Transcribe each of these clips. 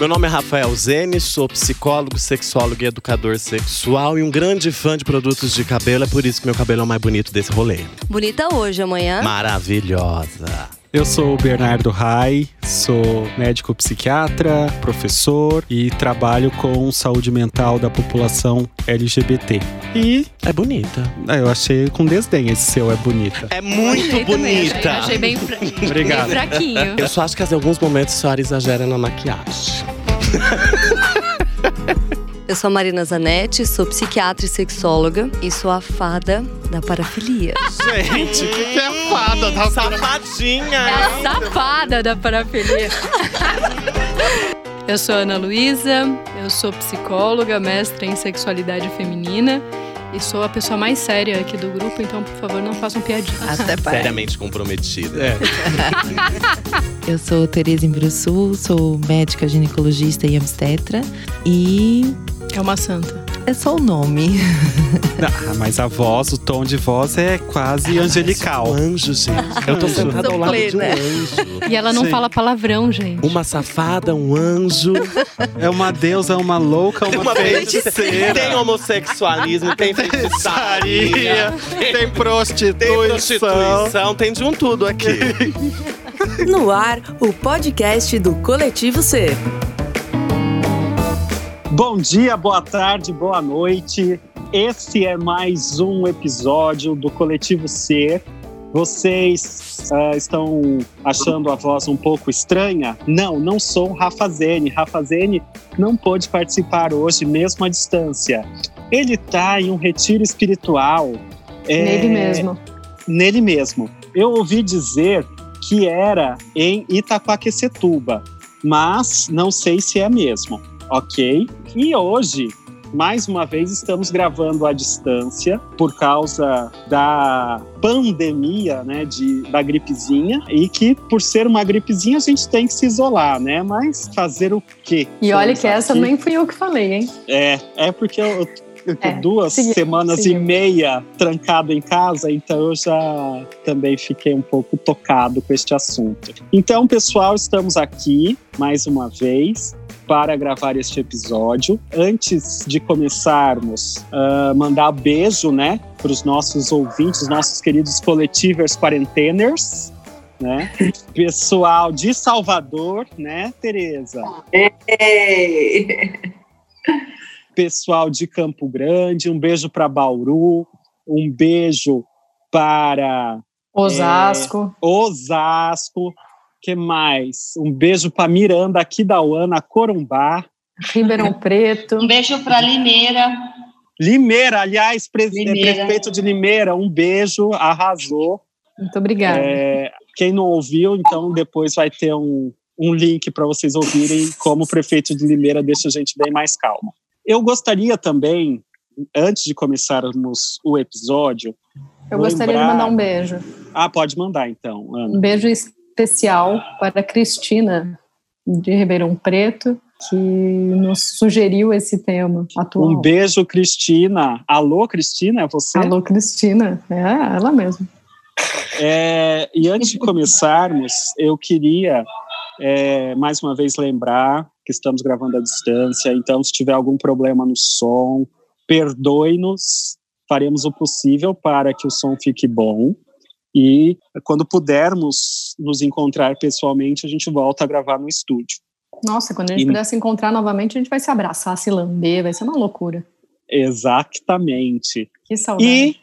Meu nome é Rafael Zene, sou psicólogo, sexólogo e educador sexual e um grande fã de produtos de cabelo. É por isso que meu cabelo é o mais bonito desse rolê. Bonita hoje, amanhã. Maravilhosa. Eu sou o Bernardo Rai, sou médico psiquiatra, professor e trabalho com saúde mental da população LGBT. E É bonita. ah, eu achei com desdém esse seu é bonita. É muito também, bonita. achei- Achei bem, fra... Obrigado. bem fraquinho. Eu só acho que em alguns momentos a senhora exagera na maquiagem. Eu sou a Marina Zanetti, sou psiquiatra e sexóloga e sou a fada da parafilia. Gente, o que, que é fada da É Safadinha! a safada da parafilia. Eu sou Ana Luísa, eu sou psicóloga, mestra em sexualidade feminina e sou a pessoa mais séria aqui do grupo, então, por favor, não façam piadinhas. Até parece. Seriamente comprometida. É. Eu sou Tereza Imbruçu, sou médica ginecologista e obstetra. E É uma santa. É só o nome. Ah, mas a voz, o tom de voz é quase angelical. Um anjo, gente. Eu tô sentada ao lado de um anjo. E ela não Sim. fala palavrão, gente. Uma safada, um anjo. É uma deusa, uma louca, uma, feiticeira. Tem homossexualismo, tem feitiçaria, tem tem prostituição. prostituição, tem de um tudo aqui. No ar, o podcast do Coletivo C. Bom dia, boa tarde, boa noite. Esse é mais um episódio do Coletivo Ser. Vocês ah, estão achando a voz um pouco estranha? Não, não sou o Rafa Zene. Rafa Zene não pôde participar hoje, mesmo à distância. Ele está em um retiro espiritual. é, Nele mesmo. nele mesmo. Eu ouvi dizer que era em Itaquaquecetuba, mas não sei se é mesmo, ok? E hoje, mais uma vez, estamos gravando à distância por causa da pandemia, né, de, da gripezinha, e que por ser uma gripezinha a gente tem que se isolar, né? Mas fazer o quê? E olha que essa aqui- nem fui eu que falei, hein? é, é porque eu, É, duas seguimos, semanas e meia trancado em casa, então eu já também fiquei um pouco tocado com este assunto. Então, pessoal, estamos aqui mais uma vez para gravar este episódio. Antes de começarmos, ah, mandar beijo, né, para os nossos ouvintes, nossos queridos coletivers quarenteners. Né? Pessoal de Salvador, né, Tereza? pessoal de Campo Grande, um beijo para Bauru, um beijo para Osasco. Osasco, que mais? Um beijo para Miranda, aqui da Uana, Corumbá, Ribeirão Preto. Um beijo para Limeira. Limeira, aliás, pre- Limeira. prefeito de Limeira, um beijo, arrasou. Muito obrigada. É, quem não ouviu, então depois vai ter um, um link para vocês ouvirem como o prefeito de Limeira deixa a gente bem mais calmo. Eu gostaria também, antes de começarmos o episódio, eu gostaria de lembrar- mandar um beijo. Ah, pode mandar então, Ana. Um beijo especial para a Cristina, de Ribeirão Preto, que nos sugeriu esse tema atual. Um beijo, Cristina. Alô, Cristina, é você? Alô, Cristina. É ela mesmo. É, e antes de começarmos, eu queria é, mais uma vez lembrar que estamos gravando à distância, então se tiver algum problema no som, perdoe-nos, faremos o possível para que o som fique bom. E quando pudermos nos encontrar pessoalmente, a gente volta a gravar no estúdio. Nossa, quando a gente E- puder se encontrar novamente, a gente vai se abraçar, se lamber, vai ser uma loucura. Exatamente. Que saudade. E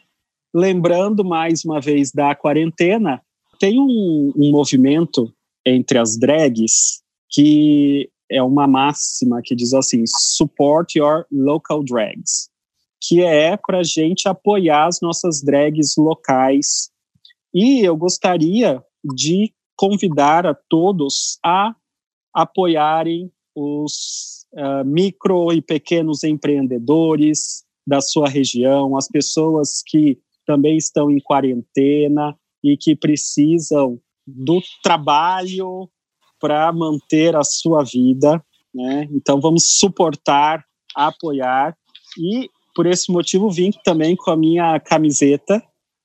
lembrando mais uma vez da quarentena, tem um, um movimento entre as drags que é uma máxima que diz assim: support your local drags, que é para gente apoiar as nossas drags locais. E eu gostaria de convidar a todos a apoiarem os ah, micro e pequenos empreendedores da sua região, as pessoas que também estão em quarentena e que precisam do trabalho para manter a sua vida, né? Então vamos suportar, apoiar e por esse motivo vim também com a minha camiseta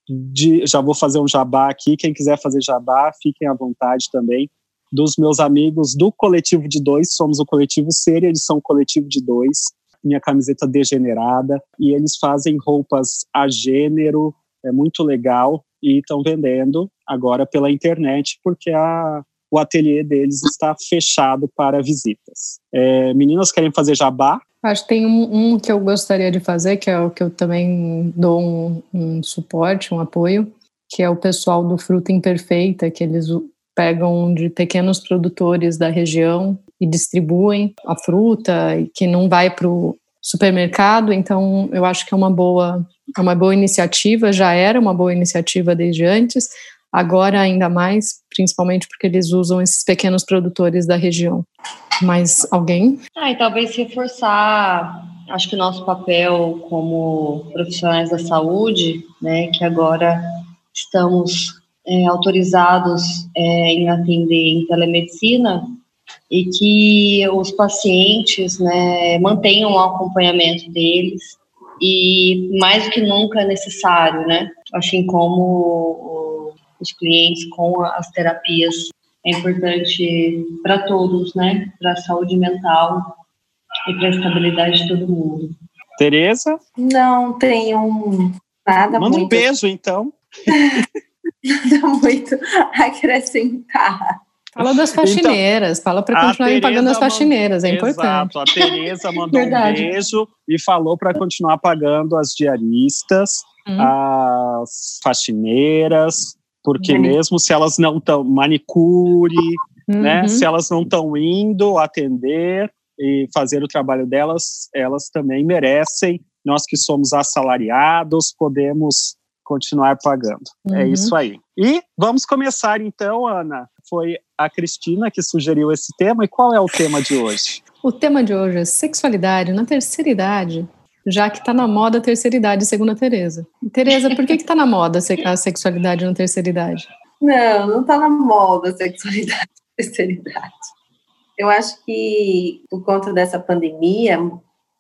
de, já vou fazer um jabá aqui, quem quiser fazer jabá, fiquem à vontade também. dos meus amigos do Coletivo de Dois, somos o Coletivo Ser, eles são o Coletivo de Dois, minha camiseta degenerada, e eles fazem roupas a gênero, é muito legal, e estão vendendo agora pela internet, porque a, o ateliê deles está fechado para visitas. É, meninas querem fazer jabá? Acho que tem um, um, que eu gostaria de fazer, que é o que eu também dou um, um suporte, um apoio, que é o pessoal do Fruta Imperfeita, que eles pegam de pequenos produtores da região e distribuem a fruta que não vai para o supermercado. Então, eu acho que é uma boa, é uma boa iniciativa. Já era uma boa iniciativa desde antes. Agora ainda mais, principalmente porque eles usam esses pequenos produtores da região. Mais alguém? Ah, e talvez reforçar, acho que o nosso papel como profissionais da saúde, né, que agora estamos é, autorizados é, em atender em telemedicina e que os pacientes né, mantenham o acompanhamento deles e mais do que nunca é necessário, né? Assim como os clientes com as terapias é importante para todos, né? Para a saúde mental e para a estabilidade de todo mundo. Tereza? Não tenho nada Manda muito. um beijo, então. nada muito a acrescentar. Fala das faxineiras, então, fala para continuarem pagando as faxineiras, é importante. Exato, a Tereza mandou um beijo e falou para continuar pagando as diaristas, Hum. as faxineiras, porque Mani- mesmo se elas não estão manicure, né, Uhum. se elas não estão indo atender e fazer o trabalho delas, elas também merecem. Nós que somos assalariados podemos continuar pagando. É Uhum. isso aí. E vamos começar então, Ana. Foi a Cristina que sugeriu esse tema. E qual é o tema de hoje? O tema de hoje é sexualidade na terceira idade, já que está na moda a terceira idade, segundo a Tereza. Tereza, por que está na moda a se- a sexualidade na terceira idade? Não, não tá na moda a sexualidade e terceira idade. Eu acho que por conta dessa pandemia,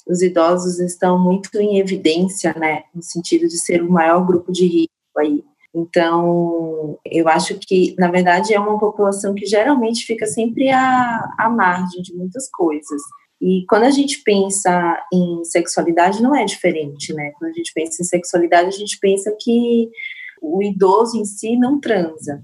os idosos estão muito em evidência, né, no sentido de ser o maior grupo de risco aí. Então, eu acho que, na verdade, é uma população que geralmente fica sempre à, à margem de muitas coisas. E quando a gente pensa em sexualidade, não é diferente, né? Quando a gente pensa em sexualidade, a gente pensa que o idoso em si não transa.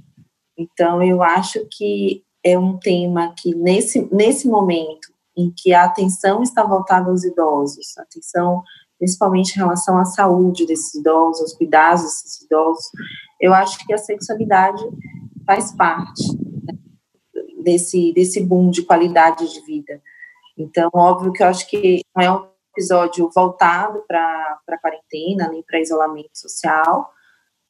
Então, eu acho que é um tema que, nesse, nesse momento em que a atenção está voltada aos idosos, atenção principalmente em relação à saúde desses idosos, aos cuidados desses idosos, eu acho que a sexualidade faz parte né, desse, desse boom de qualidade de vida. Então, óbvio que eu acho que não é um episódio voltado para a quarentena, nem para isolamento social,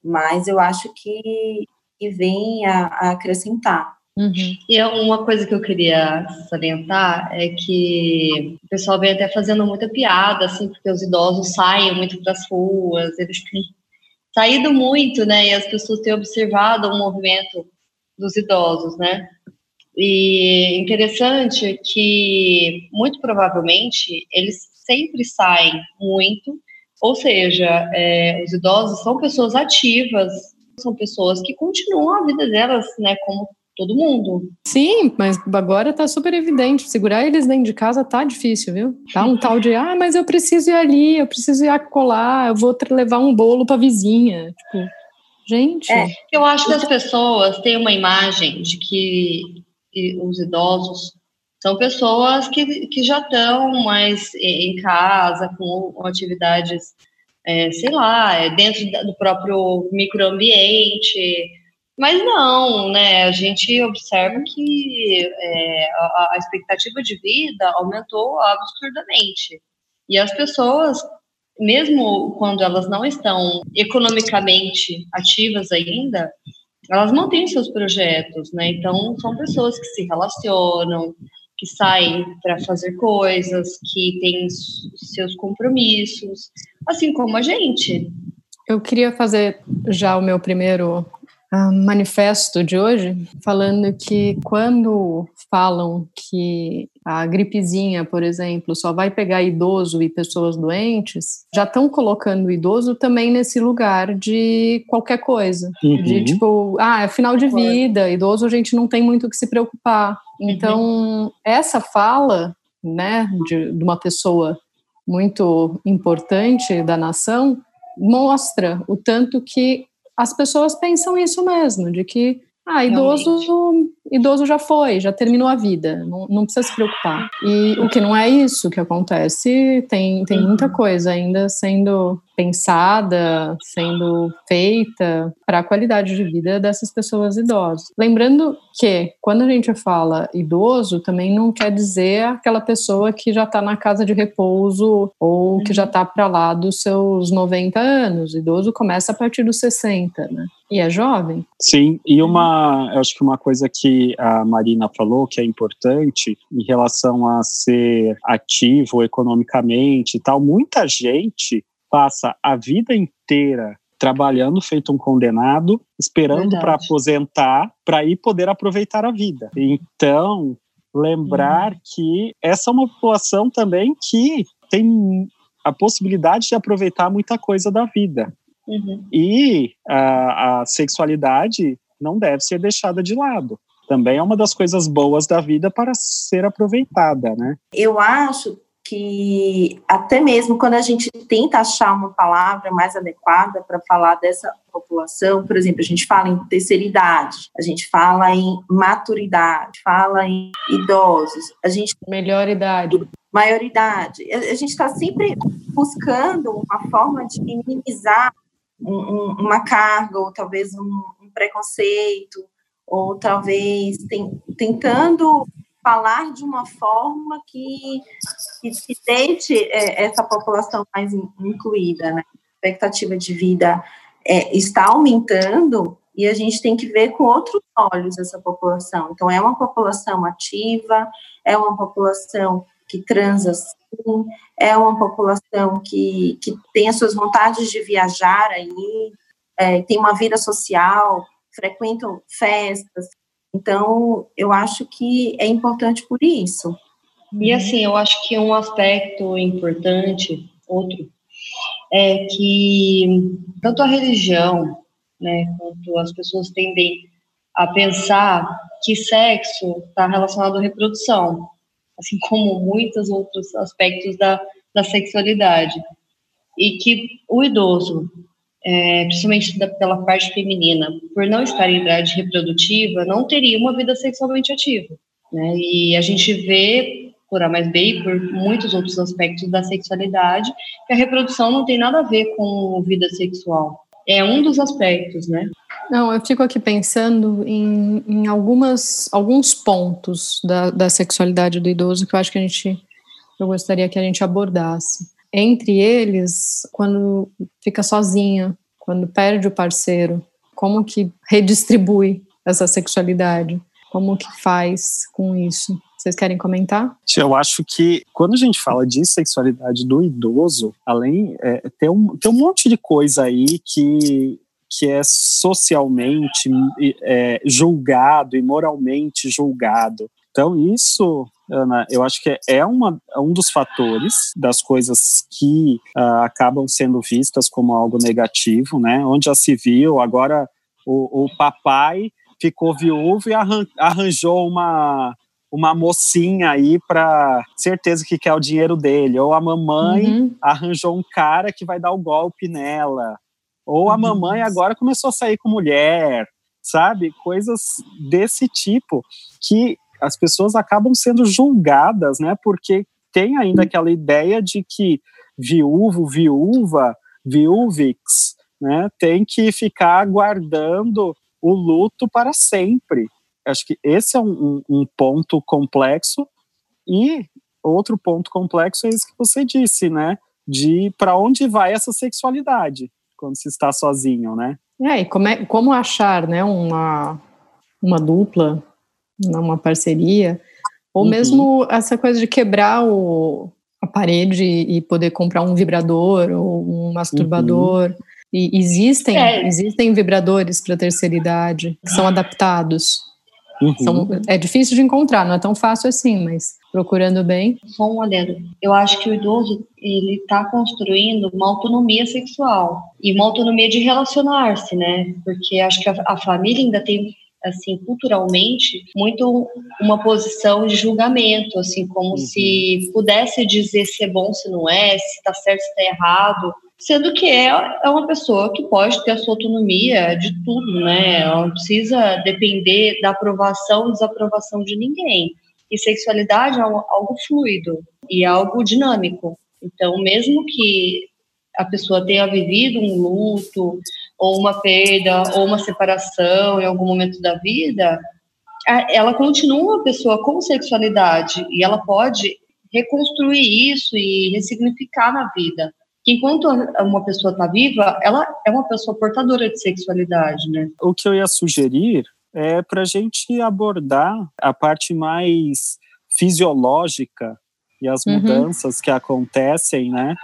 mas eu acho que, que vem a, a acrescentar. Uhum. E é uma coisa que eu queria salientar é que o pessoal vem até fazendo muita piada, assim, porque os idosos saem muito para as ruas, eles têm saído muito, né? E as pessoas têm observado o movimento dos idosos, né? E interessante que, muito provavelmente, eles sempre saem muito, ou seja, é, os idosos são pessoas ativas, são pessoas que continuam a vida delas, né, como todo mundo. Sim, mas agora tá super evidente. Segurar eles dentro de casa tá difícil, viu? Tá um tal de, ah, mas eu preciso ir ali, eu preciso ir colar, eu vou levar um bolo pra vizinha. Tipo, gente. É. Eu acho que as pessoas têm uma imagem de que os idosos são pessoas que, que já estão mais em casa, com atividades, é, sei lá, é, dentro do próprio microambiente. Mas não, né? A gente observa que é, a, a expectativa de vida aumentou absurdamente. E as pessoas, mesmo quando elas não estão economicamente ativas ainda, elas mantêm seus projetos, né? Então, são pessoas que se relacionam, que saem para fazer coisas, que têm seus compromissos, assim como a gente. Eu queria fazer já o meu primeiro manifesto de hoje falando que quando falam que a gripezinha, por exemplo, só vai pegar idoso e pessoas doentes, já estão colocando o idoso também nesse lugar de qualquer coisa. Uhum. De tipo, ah, é final de vida, idoso a gente não tem muito o que se preocupar. Uhum. Então, uhum. essa fala, né, de, de uma pessoa muito importante da nação, mostra o tanto que as pessoas pensam isso mesmo, de que ah, idoso, idoso já foi, já terminou a vida, não, não, precisa se preocupar. E o que não é isso que acontece, tem, tem muita uhum. coisa ainda sendo pensada, sendo feita para a qualidade de vida dessas pessoas idosas. Lembrando que quando a gente fala idoso, também não quer dizer aquela pessoa que já está na casa de repouso ou que já está para lá dos seus 90 anos. O idoso começa a partir dos 60, né? E é jovem. Sim, e uma, eu acho que uma coisa que a Marina falou que é importante em relação a ser ativo economicamente e tal, muita gente passa a vida inteira trabalhando feito um condenado, esperando para aposentar, para ir poder aproveitar a vida. Então, lembrar uhum. que essa é uma população também que tem a possibilidade de aproveitar muita coisa da vida. Uhum. E a, a sexualidade não deve ser deixada de lado também é uma das coisas boas da vida para ser aproveitada, né? Eu acho que até mesmo quando a gente tenta achar uma palavra mais adequada para falar dessa população, por exemplo, a gente fala em terceira idade, a gente fala em maturidade, fala em idosos, a gente melhor idade, maioridade, a gente está sempre buscando uma forma de minimizar um, um, uma carga ou talvez um, um preconceito ou talvez tem, tentando falar de uma forma que, que, que deixe é, essa população mais incluída, né? A expectativa de vida é, está aumentando e a gente tem que ver com outros olhos essa população. Então, é uma população ativa, é uma população que transa sim, é uma população que, que tem as suas vontades de viajar aí, é, tem uma vida social, frequentam festas, então, eu acho que é importante por isso. E assim, eu acho que um aspecto importante, outro, é que tanto a religião, né, quanto as pessoas tendem a pensar que sexo está relacionado à reprodução, assim como muitos outros aspectos da, da sexualidade. E que o idoso é, principalmente da, pela parte feminina, por não estar em idade reprodutiva, não teria uma vida sexualmente ativa. Né? E a gente vê, por A mais B e por muitos outros aspectos da sexualidade, que a reprodução não tem nada a ver com vida sexual. É um dos aspectos, né? Não, eu fico aqui pensando em, em algumas, alguns pontos da, da sexualidade do idoso que eu acho que a gente, eu gostaria que a gente abordasse entre eles quando fica sozinha, quando perde o parceiro, como que redistribui essa sexualidade, como que faz com isso? Vocês querem comentar? Eu acho que quando a gente fala de sexualidade do idoso, além é, tem, um, tem um monte de coisa aí que que é socialmente é, julgado e moralmente julgado. Então, isso, Ana, eu acho que é uma, é um dos fatores das coisas que uh, acabam sendo vistas como algo negativo, né? Onde já se viu, agora o, o papai ficou viúvo e arranjou uma, uma mocinha aí para certeza que quer o dinheiro dele, ou a mamãe uhum. arranjou um cara que vai dar o golpe nela, ou a uhum. mamãe agora começou a sair com mulher, sabe? Coisas desse tipo que as pessoas acabam sendo julgadas, né? Porque tem ainda aquela ideia de que viúvo, viúva, viúvix, né? Tem que ficar guardando o luto para sempre. Acho que esse é um, um, um ponto complexo e outro ponto complexo é isso que você disse, né? De para onde vai essa sexualidade quando se está sozinho, né? É, e como, é, como achar, né, uma, uma dupla numa parceria, ou uhum. mesmo essa coisa de quebrar o, a parede e poder comprar um vibrador ou um masturbador. Uhum. E existem, é. existem vibradores para terceira idade que são adaptados. Uhum. São, é difícil de encontrar, não é tão fácil assim, mas procurando bem. Só um adendo. Eu acho que o idoso ele está construindo uma autonomia sexual e uma autonomia de relacionar-se, né? Porque acho que a, a família ainda tem assim culturalmente muito uma posição de julgamento assim como uhum. se pudesse dizer se é bom se não é se está certo se está errado sendo que é, é uma pessoa que pode ter a sua autonomia de tudo né ela não precisa depender da aprovação ou desaprovação de ninguém e sexualidade é algo fluido e é algo dinâmico então mesmo que a pessoa tenha vivido um luto ou uma perda, ou uma separação em algum momento da vida, ela continua uma pessoa com sexualidade e ela pode reconstruir isso e ressignificar na vida. Enquanto uma pessoa está viva, ela é uma pessoa portadora de sexualidade, né? O que eu ia sugerir é para a gente abordar a parte mais fisiológica e as uhum. mudanças que acontecem, né?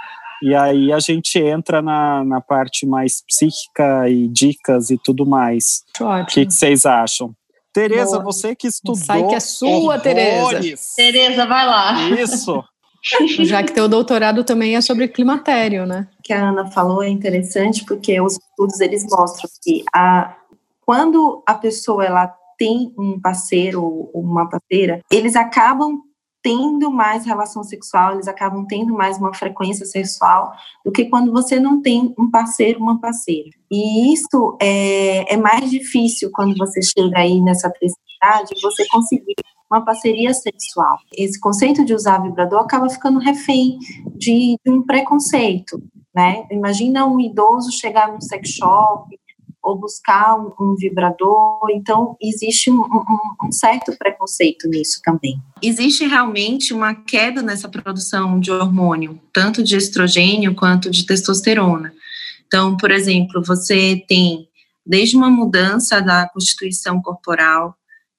E aí a gente entra na, na parte mais psíquica e dicas e tudo mais. O que, que vocês acham? Tereza, Boa. você que estudou. Sai que é sua, Tereza. Tereza, vai lá. Isso. Já que teu doutorado também é sobre climatério, né? O que a Ana falou é interessante porque os estudos eles mostram que a, quando a pessoa ela tem um parceiro ou uma parceira, eles acabam tendo mais relação sexual, eles acabam tendo mais uma frequência sexual do que quando você não tem um parceiro, uma parceira. E isso é, é mais difícil quando você chega aí nessa terceira você conseguir uma parceria sexual. Esse conceito de usar vibrador acaba ficando refém de, de um preconceito, né? Imagina um idoso chegar num sex shop ou buscar um, um vibrador. Então, existe um, um, um, certo preconceito nisso também. Existe realmente uma queda nessa produção de hormônio, tanto de estrogênio quanto de testosterona. Então, por exemplo, você tem desde uma mudança da constituição corporal,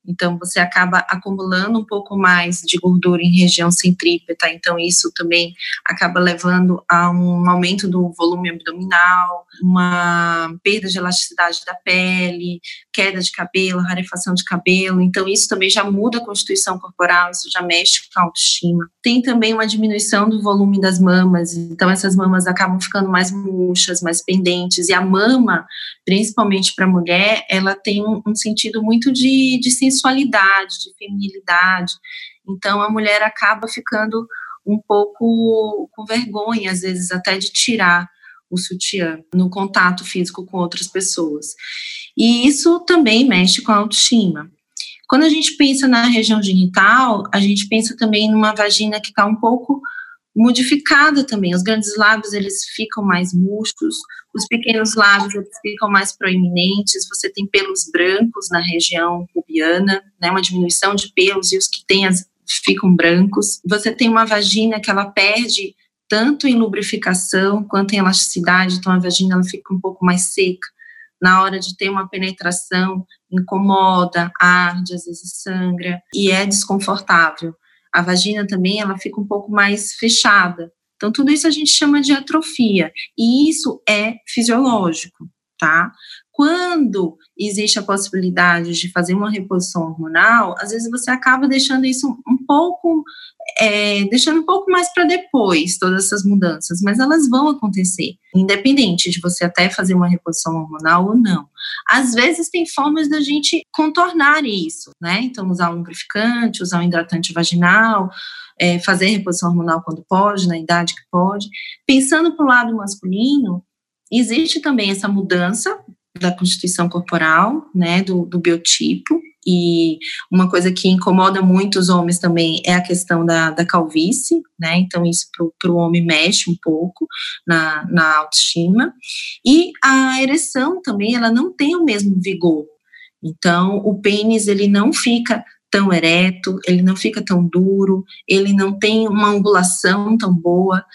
então você acaba acumulando um pouco mais de gordura em região centrípeta, então isso também acaba levando a um aumento do volume abdominal, uma perda de elasticidade da pele, queda de cabelo, rarefação de cabelo, então isso também já muda a constituição corporal, isso já mexe com a autoestima. Tem também uma diminuição do volume das mamas, então essas mamas acabam ficando mais murchas, mais pendentes, e a mama, principalmente para a mulher, ela tem um, sentido muito de, de sensualidade, de feminilidade. Então a mulher acaba ficando um pouco com vergonha, às vezes até de tirar o sutiã no contato físico com outras pessoas. E isso também mexe com a autoestima. Quando a gente pensa na região genital, a gente pensa também numa vagina que está um pouco modificada também. Os grandes lábios eles ficam mais murchos, os pequenos lábios eles ficam mais proeminentes. Você tem pelos brancos na região pubiana, né, uma diminuição de pelos e os que têm as, ficam brancos. Você tem uma vagina que ela perde tanto em lubrificação quanto em elasticidade, então a vagina ela fica um pouco mais seca. Na hora de ter uma penetração, incomoda, arde, às vezes sangra e é desconfortável a vagina também ela fica um pouco mais fechada. Então, tudo isso a gente chama de atrofia, e isso é fisiológico, tá? Quando existe a possibilidade de fazer uma reposição hormonal, às vezes você acaba deixando isso um pouco é, deixando um pouco mais para depois todas essas mudanças, mas elas vão acontecer, independente de você até fazer uma reposição hormonal ou não. Às vezes tem formas da gente contornar isso, né? Então, usar um lubrificante, usar um hidratante vaginal, é, fazer reposição hormonal quando pode, na idade que pode. Pensando para o lado masculino, existe também essa mudança da constituição corporal, né, do, do biotipo, e uma coisa que incomoda muito os homens também é a questão da, da calvície, né? Então, isso para o homem mexe um pouco na, na autoestima. E a ereção também, ela não tem o mesmo vigor. Então, o pênis, ele não fica tão ereto, ele não fica tão duro, ele não tem uma angulação tão boa.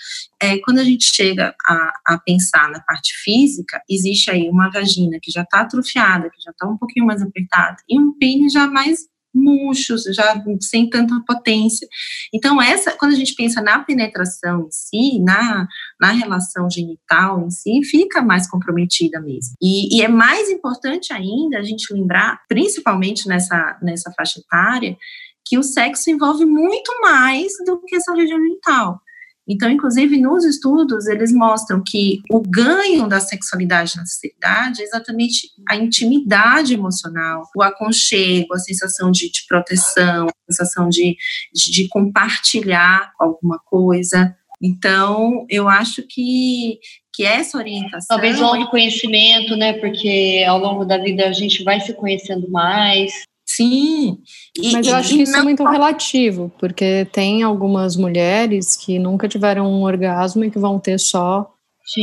É, quando a gente chega a, a, pensar na parte física, existe aí uma vagina que já está atrofiada, que já está um pouquinho mais apertada, e um pênis já mais murchos, já sem tanta potência. Então, essa, quando a gente pensa na penetração em si, na, na relação genital em si, fica mais comprometida mesmo. E, e é mais importante ainda a gente lembrar, principalmente nessa, nessa faixa etária, que o sexo envolve muito mais do que essa região genital. Então, inclusive, nos estudos, eles mostram que o ganho da sexualidade na sociedade é exatamente a intimidade emocional, o aconchego, a sensação de, de proteção, a sensação de, de, de compartilhar alguma coisa. Então, eu acho que, que essa orientação. Talvez o autoconhecimento, né? Porque ao longo da vida a gente vai se conhecendo mais. Sim. E, Mas eu acho que isso é muito relativo, porque tem algumas mulheres que nunca tiveram um orgasmo e que vão ter só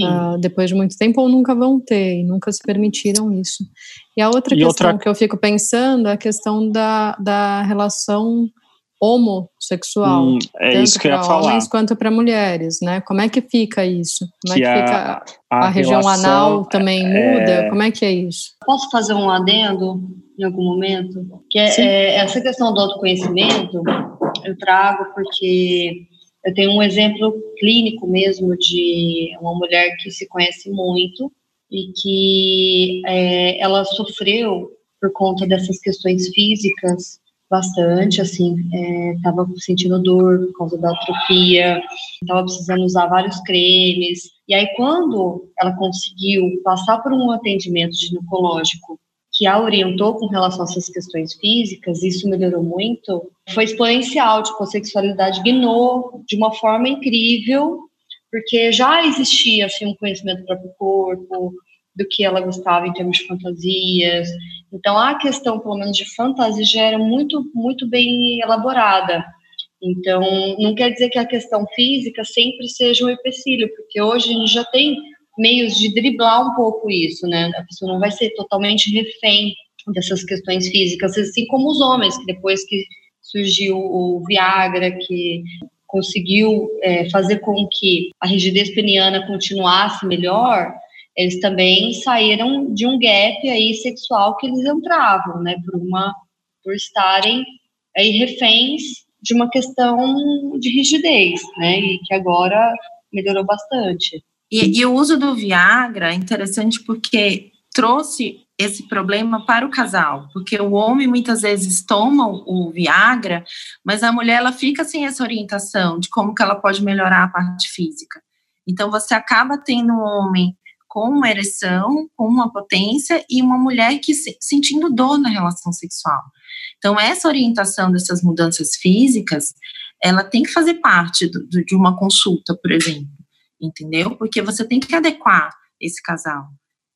uh, depois de muito tempo ou nunca vão ter e nunca se permitiram isso. E a outra e questão outra... que eu fico pensando é a questão da, da relação homossexual, hum, é tanto para homens quanto para mulheres, né? Como é que fica isso? Como que é que fica a, a, a região anal também é... muda? Como é que é isso? Posso fazer um adendo em algum momento? Que é, é, essa questão do autoconhecimento eu trago porque eu tenho um exemplo clínico mesmo de uma mulher que se conhece muito e que é, ela sofreu por conta dessas questões físicas bastante, assim, estava é, sentindo dor por causa da atrofia, estava precisando usar vários cremes. E aí, quando ela conseguiu passar por um atendimento ginecológico que a orientou com relação a essas questões físicas, isso melhorou muito, foi exponencial, tipo, a sexualidade guinou de uma forma incrível, porque já existia, assim, um conhecimento do próprio corpo, do que ela gostava em termos de fantasias, então, a questão, pelo menos, de fantasia já era muito, muito bem elaborada. Então, não quer dizer que a questão física sempre seja um empecilho, porque hoje a gente já tem meios de driblar um pouco isso, né? A pessoa não vai ser totalmente refém dessas questões físicas, assim como os homens, que depois que surgiu o Viagra, que conseguiu é, fazer com que a rigidez peniana continuasse melhor, eles também saíram de um gap aí sexual que eles entravam, né, por uma por estarem aí reféns de uma questão de rigidez, né, e que agora melhorou bastante. E, e o uso do Viagra é interessante porque trouxe esse problema para o casal, porque o homem muitas vezes toma o Viagra, mas a mulher ela fica sem essa orientação de como que ela pode melhorar a parte física. Então você acaba tendo um homem com uma ereção, com uma potência e uma mulher que se, sentindo dor na relação sexual. Então, essa orientação dessas mudanças físicas, ela tem que fazer parte do, de uma consulta, por exemplo, entendeu? Porque você tem que adequar esse casal.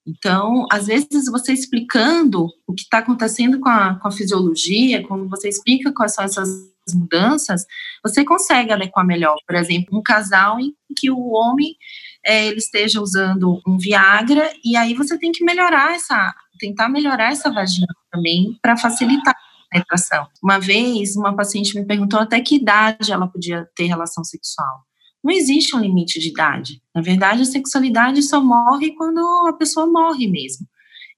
Então, às vezes, você explicando o que está acontecendo com a, com a fisiologia, quando você explica quais são essas mudanças, você consegue adequar melhor. Por exemplo, um casal em que o homem é, ele esteja usando um Viagra, e aí você tem que melhorar essa, tentar melhorar essa vagina também para facilitar a penetração. Uma vez, uma paciente me perguntou até que idade ela podia ter relação sexual. Não existe um limite de idade. Na verdade, a sexualidade só morre quando a pessoa morre mesmo.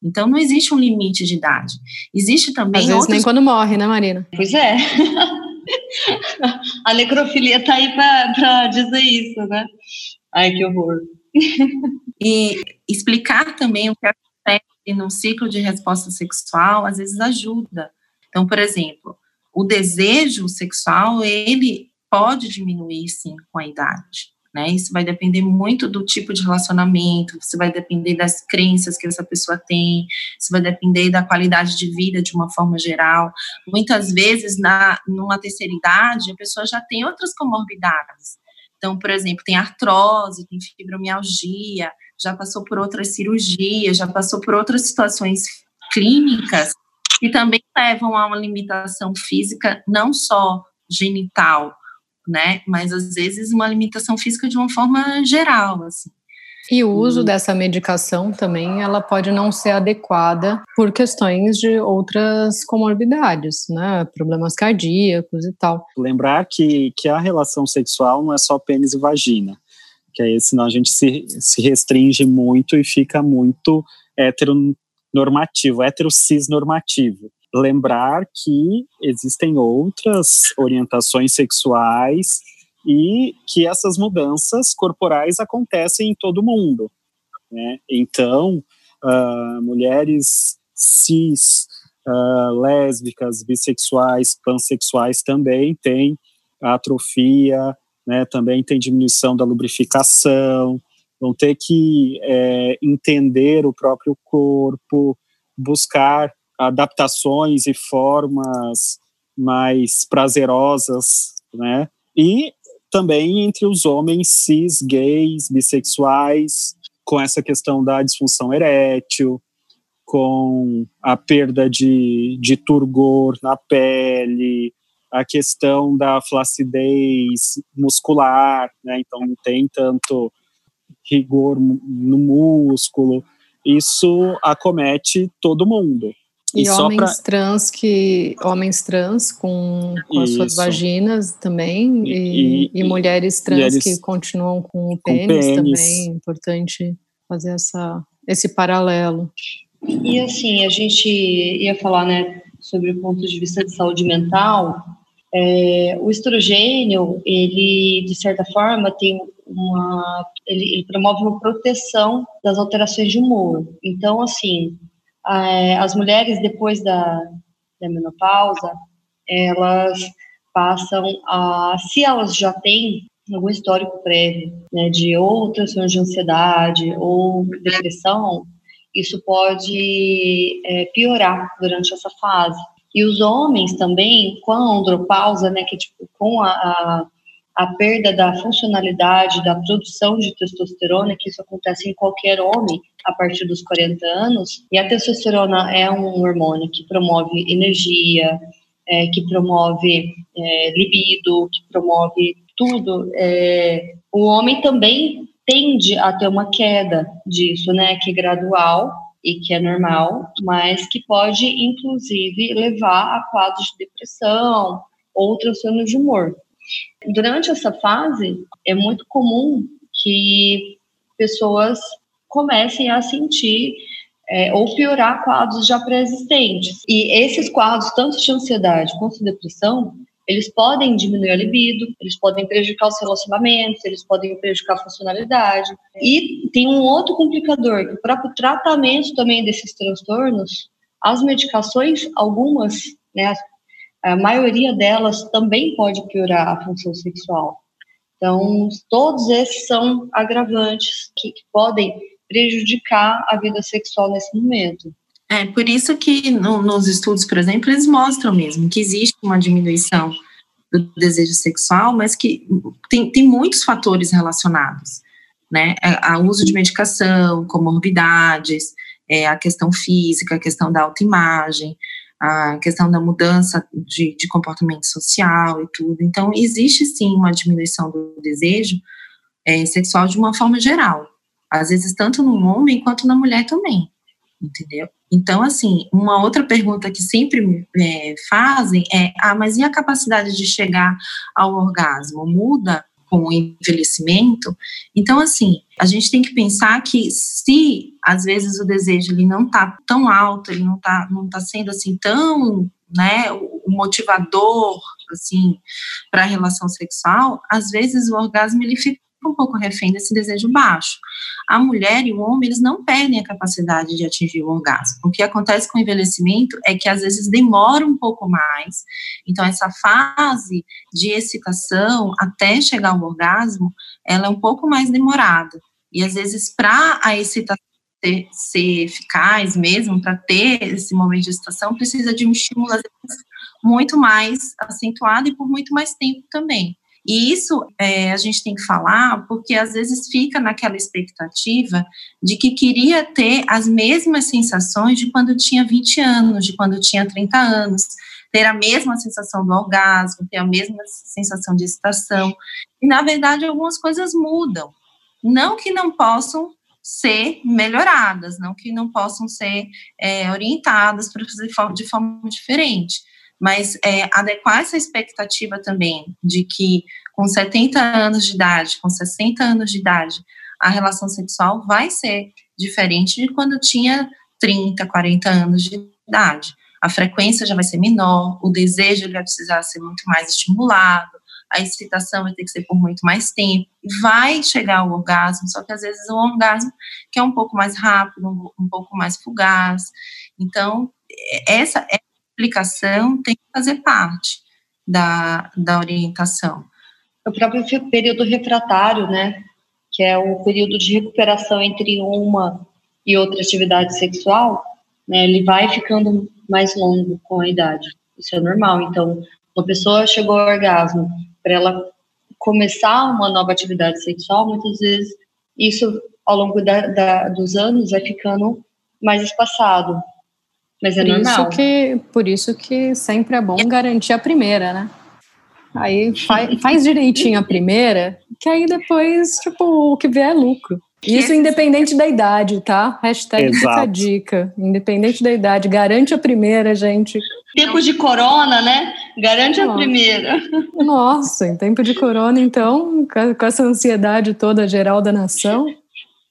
Então, não existe um limite de idade. Existe também. Às vezes outros... nem quando morre, né, Marina? Pois é. a necrofilia está aí para dizer isso, né? Ai, que horror. e explicar também o que acontece no ciclo de resposta sexual, às vezes ajuda. Então, por exemplo, o desejo sexual, ele pode diminuir, sim, com a idade. Né? Isso vai depender muito do tipo de relacionamento, isso vai depender das crenças que essa pessoa tem, isso vai depender da qualidade de vida de uma forma geral. Muitas vezes, na, numa terceira idade, a pessoa já tem outras comorbidades, então, por exemplo, tem artrose, tem fibromialgia, já passou por outras cirurgias, já passou por outras situações clínicas que também levam a uma limitação física, não só genital, né, mas às vezes uma limitação física de uma forma geral, assim. E o uso uhum. dessa medicação também, ela pode não ser adequada por questões de outras comorbidades, né? Problemas cardíacos e tal. Lembrar que, que a relação sexual não é só pênis e vagina, que aí senão a gente se, se restringe muito e fica muito heteronormativo, heterocis normativo. Lembrar que existem outras orientações sexuais e que essas mudanças corporais acontecem em todo mundo. Né? Então, uh, mulheres cis, uh, lésbicas, bissexuais, pansexuais também têm atrofia, né? também tem diminuição da lubrificação, vão ter que é, entender o próprio corpo, buscar adaptações e formas mais prazerosas, né? E também entre os homens cis, gays, bissexuais, com essa questão da disfunção erétil, com a perda de, de turgor na pele, a questão da flacidez muscular, né? Então não tem tanto rigor no músculo. Isso acomete todo mundo. E, e homens pra... trans que homens trans com, com as suas vaginas também e, e, e mulheres trans mulheres que continuam com o pênis, com pênis, também é importante fazer essa esse paralelo. E assim a gente ia falar né sobre o ponto de vista de saúde mental. É, o estrogênio ele de certa forma tem uma ele, ele promove uma proteção das alterações de humor. Então assim as mulheres depois da, da menopausa, elas passam a, se elas já têm algum histórico prévio, né, de ou transtorno de ansiedade ou depressão, isso pode é, piorar durante essa fase. E os homens também, com a andropausa, né, que tipo, com a, a a perda da funcionalidade da produção de testosterona, que isso acontece em qualquer homem a partir dos 40 anos, e a testosterona é um hormônio que promove energia, é, que promove é, libido, que promove tudo. É, o homem também tende a ter uma queda disso, né, que é gradual e que é normal, mas que pode, inclusive, levar a quadros de depressão ou transtorno de humor. Durante essa fase, é muito comum que pessoas comecem a sentir é, ou piorar quadros já pré-existentes. E esses quadros, tanto de ansiedade quanto de depressão, eles podem diminuir a libido, eles podem prejudicar os relacionamentos, eles podem prejudicar a funcionalidade. E tem um outro complicador, que o próprio tratamento também desses transtornos, as medicações, algumas, né, a maioria delas também pode piorar a função sexual. Então, todos esses são agravantes que, que podem prejudicar a vida sexual nesse momento. É, por isso que no, nos estudos, por exemplo, eles mostram mesmo que existe uma diminuição do desejo sexual, mas que tem, tem muitos fatores relacionados, né? O uso de medicação, comorbidades, é, a questão física, a questão da autoimagem, a questão da mudança de, de comportamento social e tudo. Então, existe sim uma diminuição do desejo é, sexual de uma forma geral. Às vezes, tanto no homem quanto na mulher também, entendeu? Então, assim, uma outra pergunta que sempre é, fazem é: ah, mas e a capacidade de chegar ao orgasmo? Muda com o envelhecimento. Então, assim, a gente tem que pensar que se às vezes o desejo ele não está tão alto, ele não está não tá sendo assim tão, né, o motivador assim para a relação sexual, às vezes o orgasmo ele fica um pouco refém desse desejo baixo. A mulher e o homem, eles não perdem a capacidade de atingir o orgasmo. O que acontece com o envelhecimento é que às vezes demora um pouco mais. Então, essa fase de excitação até chegar ao orgasmo, ela é um pouco mais demorada. E às vezes, para a excitação ser, ser eficaz mesmo, para ter esse momento de excitação, precisa de um estímulo, muito mais acentuado e por muito mais tempo também. E isso é, a gente tem que falar porque às vezes fica naquela expectativa de que queria ter as mesmas sensações de quando tinha 20 anos, de quando tinha 30 anos, ter a mesma sensação do orgasmo, ter a mesma sensação de excitação. E na verdade algumas coisas mudam. Não que não possam ser melhoradas, não que não possam ser é, orientadas para fazer de forma diferente mas é, adequar essa expectativa também de que com 70 anos de idade, com 60 anos de idade, a relação sexual vai ser diferente de quando tinha 30, 40 anos de idade. a frequência já vai ser menor, o desejo vai precisar ser muito mais estimulado, a excitação vai ter que ser por muito mais tempo, vai chegar ao orgasmo, só que às vezes é um orgasmo que é um pouco mais rápido, um, um pouco mais fugaz. Então, essa, essa explicação tem que fazer parte da, da orientação. O próprio período refratário, né, que é o período de recuperação entre uma e outra atividade sexual, né, ele vai ficando mais longo com a idade. Isso é normal. Então, uma pessoa chegou ao orgasmo, para ela começar uma nova atividade sexual, muitas vezes isso ao longo da, da, dos anos vai ficando mais espaçado. Mas é por normal. Isso que, por isso que sempre é bom garantir a primeira, né? Aí faz, faz direitinho a primeira, que aí depois, tipo, o que vier é lucro. Isso independente da idade, tá? Hashtag essa dica. Independente da idade. Garante a primeira, gente. Tempo de corona, né? Garante Nossa. a primeira. Nossa, em tempo de corona, então, com essa ansiedade toda geral da nação.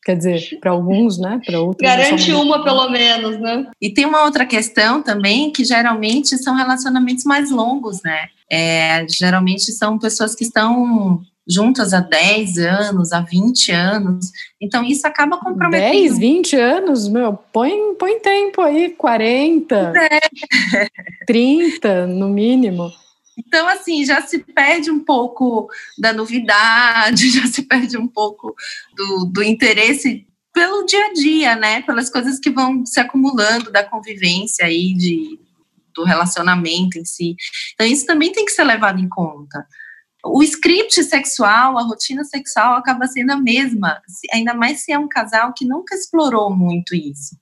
Quer dizer, para alguns, né? Para outros. Garante uma, pelo menos, né? E tem uma outra questão também, que geralmente são relacionamentos mais longos, né? É, geralmente são pessoas que estão juntas há 10 anos, há 20 anos. Então, isso acaba comprometendo. 10, 20 anos, meu, põe, põe tempo aí, 40, é. 30, no mínimo. Então, assim, já se perde um pouco da novidade, já se perde um pouco do, do interesse pelo dia a dia, né? Pelas coisas que vão se acumulando da convivência aí, de, do relacionamento em si. Então, isso também tem que ser levado em conta o script sexual, a rotina sexual acaba sendo a mesma, ainda mais se é um casal que nunca explorou muito isso,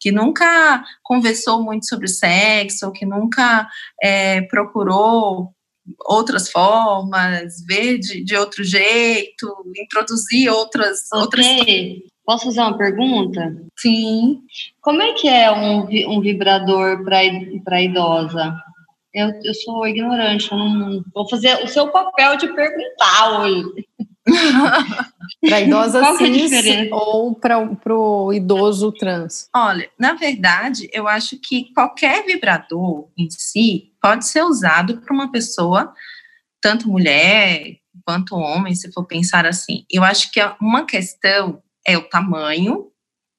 que nunca conversou muito sobre sexo, ou que nunca é, procurou outras formas, ver de, de outro jeito, introduzir outras, okay. outras. Posso fazer uma pergunta? Sim. Como é que é um, um vibrador para idosa? Eu, eu sou ignorante, eu não vou fazer o seu papel de perguntar hoje. para idosa Qual cis é ou para o idoso trans? Olha, na verdade, eu acho que qualquer vibrador em si pode ser usado para uma pessoa, tanto mulher quanto homem, se for pensar assim. Eu acho que uma questão é o tamanho,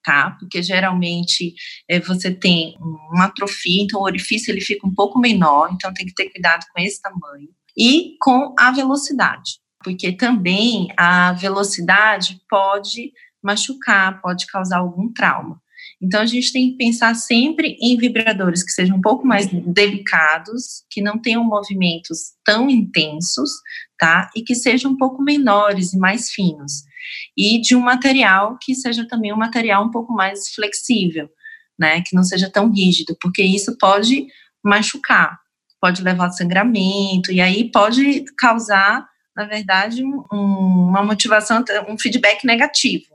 tá? Porque geralmente é, você tem uma atrofia, então o orifício ele fica um pouco menor, então tem que ter cuidado com esse tamanho. E com a velocidade, porque também a velocidade pode machucar, pode causar algum trauma. Então, a gente tem que pensar sempre em vibradores que sejam um pouco mais delicados, que não tenham movimentos tão intensos, tá? E que sejam um pouco menores e mais finos. E de um material que seja também um material um pouco mais flexível, né? Que não seja tão rígido, porque isso pode machucar, pode levar a sangramento, e aí pode causar, na verdade, um, uma motivação, um feedback negativo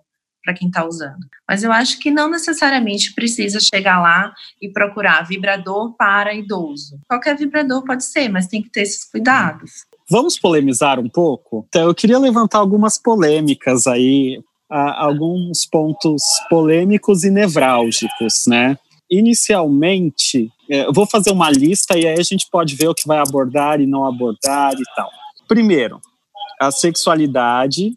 para quem está usando. Mas eu acho que não necessariamente precisa chegar lá e procurar vibrador para idoso. Qualquer vibrador pode ser, mas tem que ter esses cuidados. Vamos polemizar um pouco? Então, eu queria levantar algumas polêmicas aí, alguns pontos polêmicos e nevrálgicos, né? Inicialmente, é, eu vou fazer uma lista e aí a gente pode ver o que vai abordar e não abordar e tal. Primeiro, a sexualidade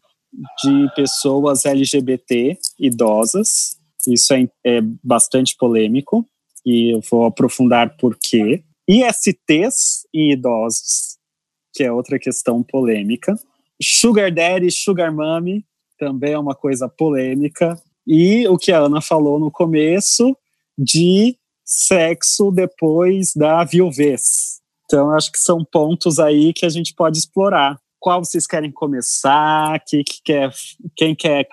de pessoas LGBT idosas. Isso é, é bastante polêmico e eu vou aprofundar por quê. ISTs e idosos, que é outra questão polêmica. Sugar Daddy, Sugar Mommy, também é uma coisa polêmica. E o que a Ana falou no começo de sexo depois da viuvez. Então, acho que são pontos aí que a gente pode explorar qual vocês querem começar, que, que quer, quem quer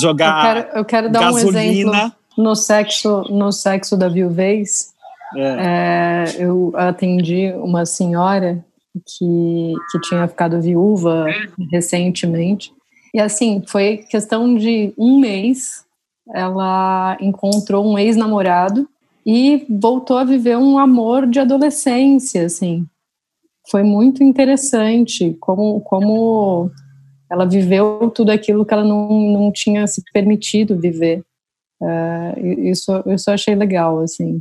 jogar eu quero, eu quero dar gasolina. um exemplo no sexo, no sexo da viuvez. É. É, eu atendi uma senhora que, que tinha ficado viúva recentemente. E assim, foi questão de um mês, ela encontrou um ex-namorado e voltou a viver um amor de adolescência, assim foi muito interessante como, como ela viveu tudo aquilo que ela não, não tinha se permitido viver. Uh, isso, isso eu achei legal, assim.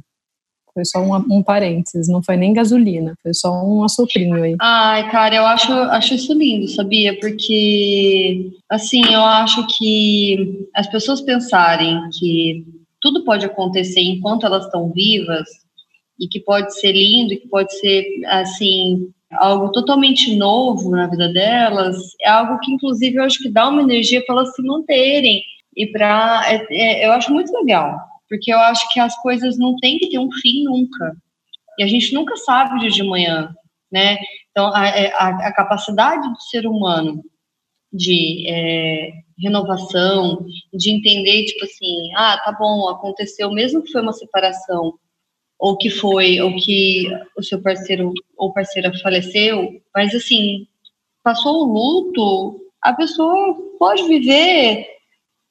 Foi só um, um parênteses, não foi nem gasolina, foi só um assoprinho aí. Ai, cara, eu acho, acho isso lindo, sabia? Porque, assim, eu acho que as pessoas pensarem que tudo pode acontecer enquanto elas estão vivas e que pode ser lindo, e que pode ser, assim, algo totalmente novo na vida delas, é algo que, inclusive, eu acho que dá uma energia para elas se manterem e para. É, é, eu acho muito legal, porque eu acho que as coisas não têm que ter um fim nunca. E a gente nunca sabe o dia de manhã, né? Então, a, é, a, a capacidade do ser humano de é, renovação, de entender, tipo assim, ah, tá bom, aconteceu, mesmo que foi uma separação, ou que foi, ou que o seu parceiro ou parceira faleceu, mas assim, passou o luto, a pessoa pode viver,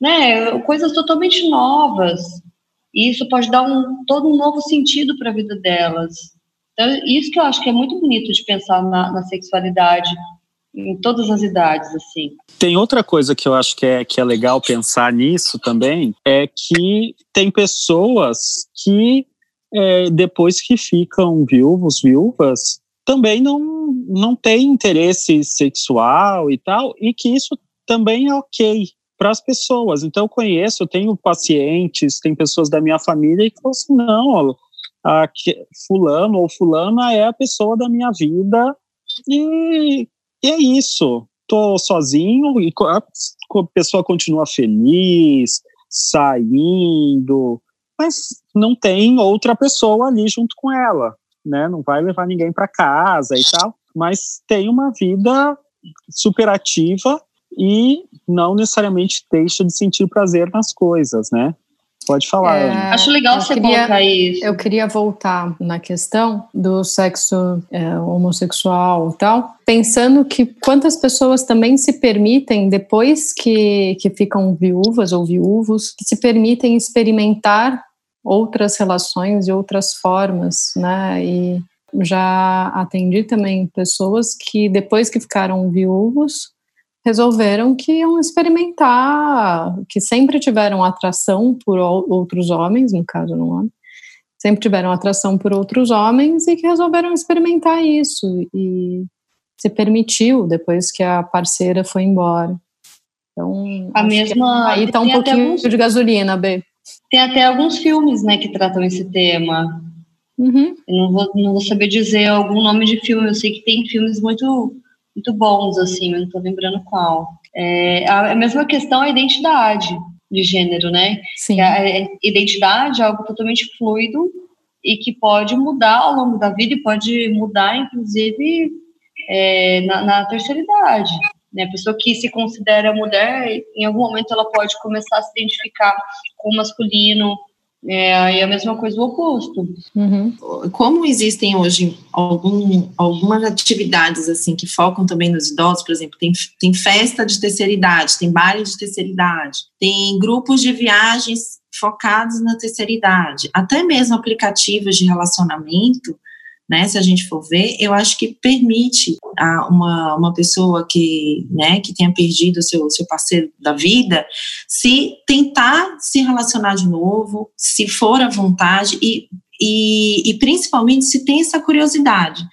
né, coisas totalmente novas. E isso pode dar um todo um novo sentido para a vida delas. Então, isso que eu acho que é muito bonito de pensar na, na sexualidade em todas as idades, assim. Tem outra coisa que eu acho que é, que é legal pensar nisso também, é que tem pessoas que é, depois que ficam viúvos, viúvas, também não, não tem interesse sexual e tal, e que isso também é ok para as pessoas. Então, eu conheço, eu tenho pacientes, tem pessoas da minha família que falam assim: não, a, Fulano ou Fulana é a pessoa da minha vida e, e é isso. Tô sozinho e a, pessoa continua feliz, saindo, mas não tem outra pessoa ali junto com ela, né? Não vai levar ninguém para casa e tal, mas tem uma vida superativa e não necessariamente deixa de sentir prazer nas coisas, né? Pode falar. É, Acho legal você queria, colocar isso. Eu queria voltar na questão do sexo é, homossexual e tal, pensando que quantas pessoas também se permitem, depois que, que ficam viúvas ou viúvos, que se permitem experimentar outras relações e outras formas, né? E já atendi também pessoas que depois que ficaram viúvos resolveram que iam experimentar, que sempre tiveram atração por outros homens, no caso não homem, sempre tiveram atração por outros homens e que resolveram experimentar isso e se permitiu depois que a parceira foi embora. Então, a mesma aí tá um pouquinho alguns, de gasolina, B. Tem até alguns filmes, né, que tratam esse tema. Uhum. Eu não vou, não vou saber dizer algum nome de filme. Eu sei que tem filmes muito muito bons, assim, eu não estou lembrando qual. É, a, mesma questão é a identidade de gênero, né? Sim. A, identidade é algo totalmente fluido e que pode mudar ao longo da vida e pode mudar, inclusive, é, na, na terceira idade. Né? A pessoa que se considera mulher, em algum momento ela pode começar a se identificar com o masculino, é, a mesma coisa o oposto. Uhum. Como existem hoje algum, algumas atividades assim que focam também nos idosos, por exemplo, tem, tem festa de terceira idade, tem baile de terceira idade, tem grupos de viagens focados na terceira idade, até mesmo aplicativos de relacionamento né, se a gente for ver, eu acho que permite a uma, uma pessoa que, né, que tenha perdido seu, seu parceiro da vida, se tentar se relacionar de novo, se for à vontade e, e, e principalmente se tem essa curiosidade.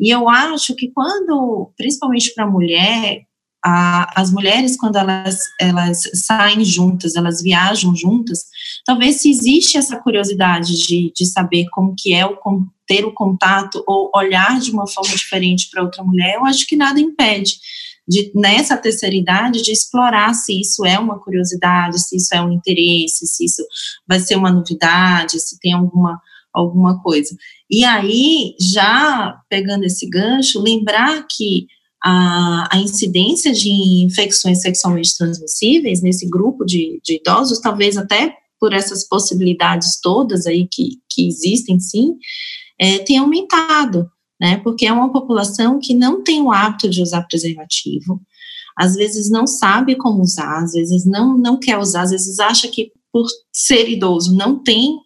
E eu acho que quando, principalmente para a mulher, a, as mulheres, quando elas, elas saem juntas, elas viajam juntas, talvez se existe essa curiosidade de, de saber como que é o ter o contato ou olhar de uma forma diferente para outra mulher, eu acho que nada impede de, nessa terceira idade, de explorar se isso é uma curiosidade, se isso é um interesse, se isso vai ser uma novidade, se tem alguma, alguma coisa. E aí, já pegando esse gancho, lembrar que a, a incidência de infecções sexualmente transmissíveis nesse grupo de, de idosos, talvez até por essas possibilidades todas aí que, que existem, sim, é, tem aumentado, né? Porque é uma população que não tem o hábito de usar preservativo, às vezes não sabe como usar, às vezes não, não quer usar, às vezes acha que por ser idoso não tem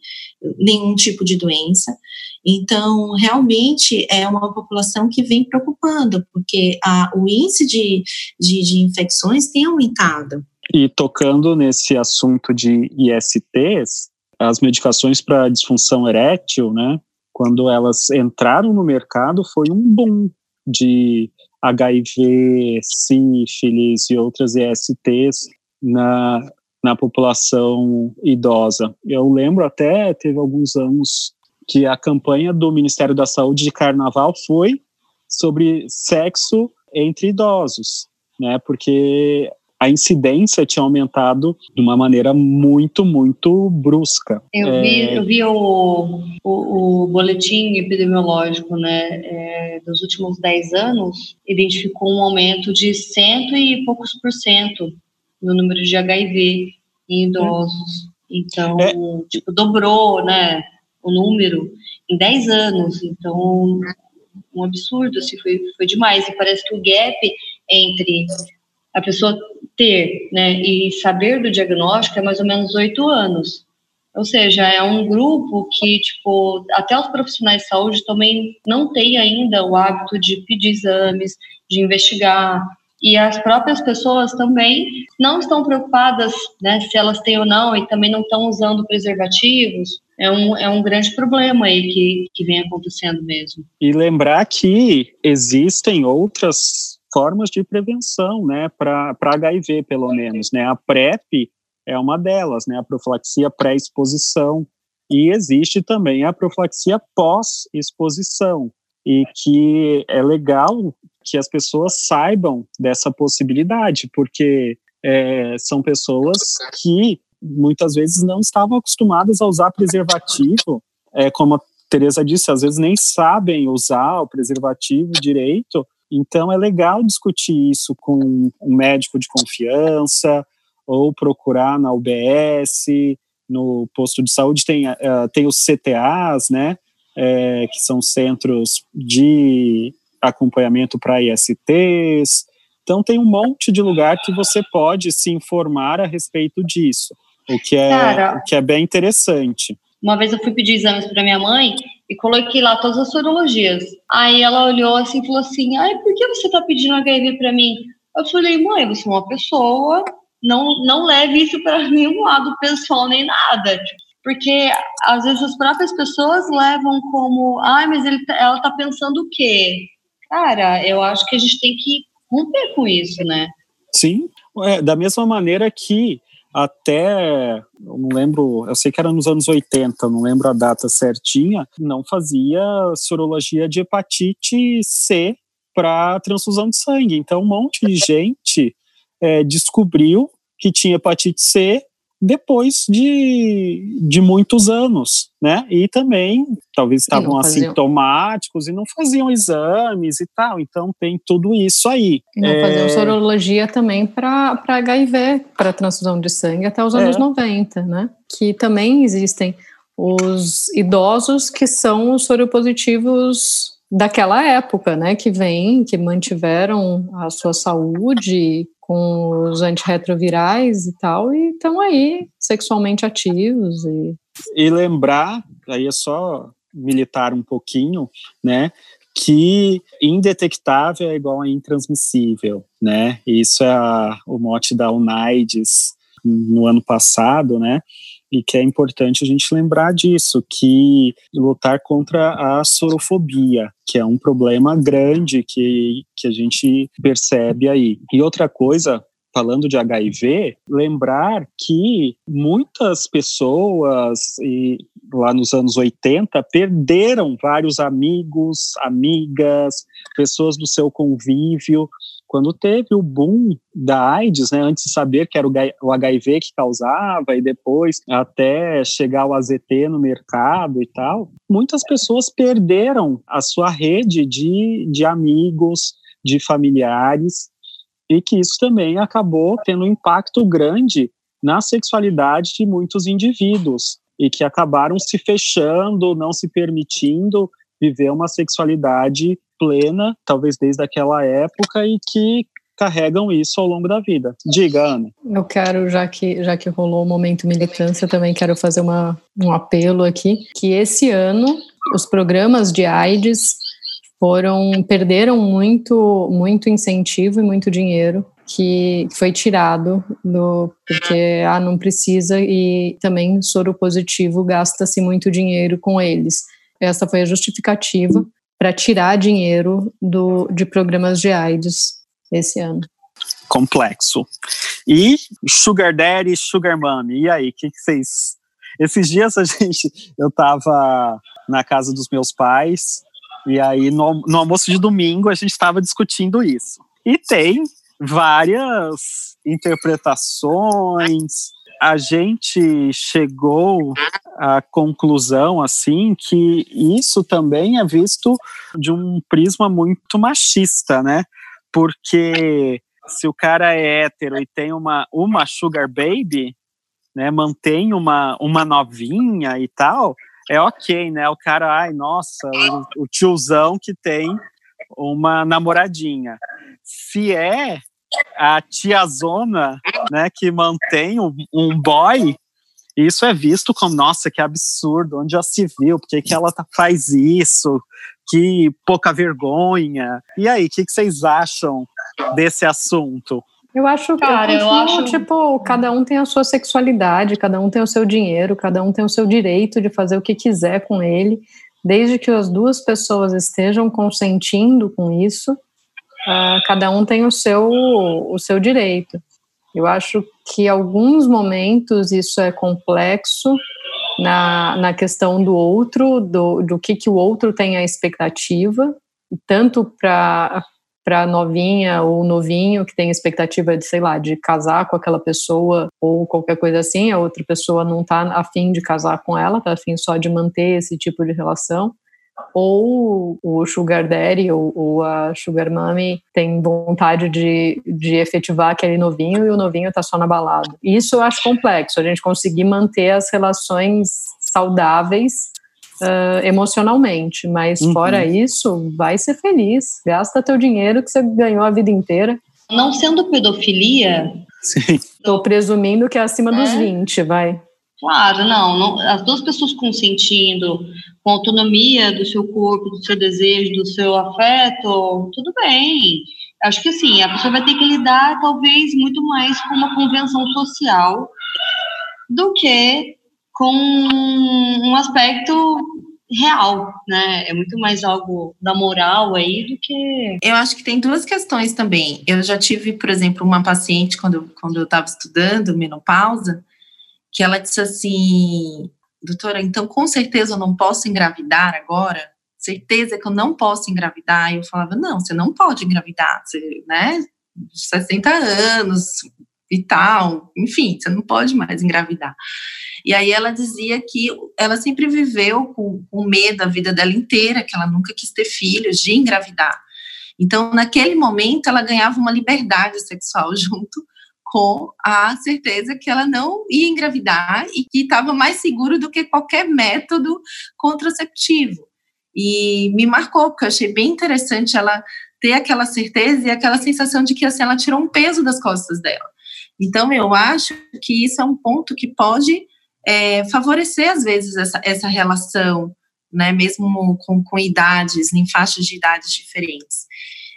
nenhum tipo de doença. Então, realmente é uma população que vem preocupando, porque a, o índice de, de, de infecções tem aumentado. E tocando nesse assunto de ISTs, as medicações para disfunção erétil, né, quando elas entraram no mercado, foi um boom de HIV, sífilis e outras ESTs na, na população idosa. Eu lembro até, teve alguns anos, que a campanha do Ministério da Saúde de Carnaval foi sobre sexo entre idosos, né? Porque a incidência tinha aumentado de uma maneira muito, muito brusca. Eu é... vi, eu vi o, o, o boletim epidemiológico né, é, dos últimos 10 anos, identificou um aumento de cento e poucos por cento no número de HIV em idosos. Então, é. tipo, dobrou né, o número em 10 anos. Então, um absurdo, assim, foi, foi demais. E parece que o gap entre a pessoa ter né, e saber do diagnóstico é mais ou menos oito anos. Ou seja, é um grupo que, tipo, até os profissionais de saúde também não têm ainda o hábito de pedir exames, de investigar. E as próprias pessoas também não estão preocupadas né, se elas têm ou não e também não estão usando preservativos. É um, é um grande problema aí que, que vem acontecendo mesmo. E lembrar que existem outras formas de prevenção, né, para HIV, pelo menos, né, a PrEP é uma delas, né, a profilaxia pré-exposição, e existe também a profilaxia pós-exposição, e que é legal que as pessoas saibam dessa possibilidade, porque é, são pessoas que muitas vezes não estavam acostumadas a usar preservativo, é, como a Teresa disse, às vezes nem sabem usar o preservativo direito, então, é legal discutir isso com um médico de confiança ou procurar na UBS, no posto de saúde. Tem, uh, tem os CTAs, né, é, que são centros de acompanhamento para ISTs. Então, tem um monte de lugar que você pode se informar a respeito disso, o que é, Cara, o que é bem interessante. Uma vez eu fui pedir exames para minha mãe e coloquei lá todas as sorologias. Aí ela olhou assim e falou assim: Ai, por que você está pedindo HIV para mim? Eu falei, mãe, você é uma pessoa, não, não leve isso para nenhum lado pessoal nem nada. Porque às vezes as próprias pessoas levam como, ai, mas ele, tá, ela tá pensando o quê? Cara, eu acho que a gente tem que romper com isso, né? Sim, é, da mesma maneira que até, eu não lembro, eu sei que era nos anos 80, não lembro a data certinha, não fazia sorologia de hepatite C para transfusão de sangue. Então, um monte de gente é, descobriu que tinha hepatite C depois de, de muitos anos, né? E também, talvez estavam assintomáticos e não faziam exames e tal. Então, tem tudo isso aí. E não é... faziam sorologia também para HIV, para transfusão de sangue até os anos é. 90, né? Que também existem os idosos que são os soropositivos daquela época, né, que vêm, que mantiveram a sua saúde com os antirretrovirais e tal, e estão aí sexualmente ativos. E... e lembrar, aí é só militar um pouquinho, né, que indetectável é igual a intransmissível, né? Isso é a, o mote da UNAIDS no ano passado, né? E que é importante a gente lembrar disso, que lutar contra a sorofobia, que é um problema grande que, que a gente percebe aí. E outra coisa, falando de HIV, lembrar que muitas pessoas e lá nos anos 80 perderam vários amigos, amigas, pessoas do seu convívio quando teve o boom da AIDS, né, antes de saber que era o HIV que causava e depois até chegar o AZT no mercado e tal, muitas pessoas perderam a sua rede de, de amigos, de familiares, e que isso também acabou tendo um impacto grande na sexualidade de muitos indivíduos e que acabaram se fechando, não se permitindo viver uma sexualidade plena, talvez desde aquela época, e que carregam isso ao longo da vida. Diga, Ana. Eu quero, já que, já que rolou o momento militância, também quero fazer uma, um apelo aqui, que esse ano os programas de AIDS foram perderam muito muito incentivo e muito dinheiro que foi tirado do porque ah não precisa e também soro positivo gasta-se muito dinheiro com eles essa foi a justificativa para tirar dinheiro do, de programas de AIDS esse ano. Complexo. E Sugar Daddy, Sugar Mommy, e aí, o que, vocês... Esses dias a gente, eu estava na casa dos meus pais, e aí no, no almoço de domingo a gente estava discutindo isso. E tem várias interpretações, a gente chegou à conclusão assim que isso também é visto de um prisma muito machista, né? Porque se o cara é hétero e tem uma, uma sugar baby, né, mantém uma, uma novinha e tal, é ok, né? O cara, ai, nossa, o, o tiozão que tem uma namoradinha. Se é a tiazona, né, que mantém um, um boy, isso é visto como, nossa, que absurdo, onde já se viu, por que, que ela tá, faz isso, que pouca vergonha. E aí, o que, que vocês acham desse assunto? Eu acho, Cara, eu, eu acho, tipo, cada um tem a sua sexualidade, cada um tem o seu dinheiro, cada um tem o seu direito de fazer o que quiser com ele, desde que as duas pessoas estejam consentindo com isso, uh, cada um tem o seu, o seu direito. Eu acho que alguns momentos isso é complexo na, na questão do outro, do, do que, que o outro tem a expectativa, tanto para para novinha ou novinho que tem expectativa de, sei lá, de casar com aquela pessoa ou qualquer coisa assim, a outra pessoa não está afim de casar com ela, está afim só de manter esse tipo de relação ou o Sugar Daddy ou, ou, a Sugar Mommy tem vontade de, de efetivar aquele novinho e o novinho está só na balada. Isso eu acho complexo, a gente conseguir manter as relações saudáveis uh, emocionalmente, mas uhum. fora isso, vai ser feliz, gasta teu dinheiro que você ganhou a vida inteira. Não sendo pedofilia, Estou presumindo que é acima é. dos 20, vai. Claro, não, não, as duas pessoas consentindo, com autonomia do seu corpo, do seu desejo, do seu afeto, tudo bem. Acho que assim, a pessoa vai ter que lidar talvez muito mais com uma convenção social do que com um aspecto real, né? É muito mais algo da moral aí do que. Eu acho que tem duas questões também. Eu já tive, por exemplo, uma paciente quando, quando eu estava estudando menopausa, que ela disse assim: doutora, então com certeza eu não posso engravidar agora? Certeza que eu não posso engravidar? E eu falava: não, você não pode engravidar, você, né? 60 anos e tal, enfim, você não pode mais engravidar. E aí ela dizia que ela sempre viveu com, com medo a vida dela inteira, que ela nunca quis ter filhos, de engravidar. Então, naquele momento, ela ganhava uma liberdade sexual junto com a certeza que ela não ia engravidar e que estava mais seguro do que qualquer método contraceptivo. E me marcou, porque eu achei bem interessante ela ter aquela certeza e aquela sensação de que assim, ela tirou um peso das costas dela. Então, eu acho que isso é um ponto que pode é, favorecer, às vezes, essa, essa relação, né, mesmo com, com idades, em faixas de idades diferentes.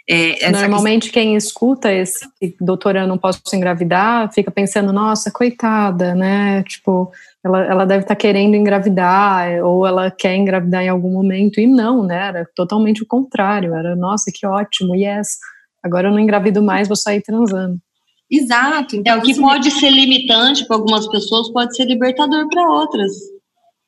É, Normalmente questão... quem escuta esse doutora eu não posso engravidar fica pensando, nossa, coitada, né? Tipo, ela, ela deve estar tá querendo engravidar, ou ela quer engravidar em algum momento. E não, né? Era totalmente o contrário. Era, nossa, que ótimo, yes. Agora eu não engravido mais, vou sair transando. Exato. Então, é, o que pode ser limitante para algumas pessoas pode ser libertador para outras.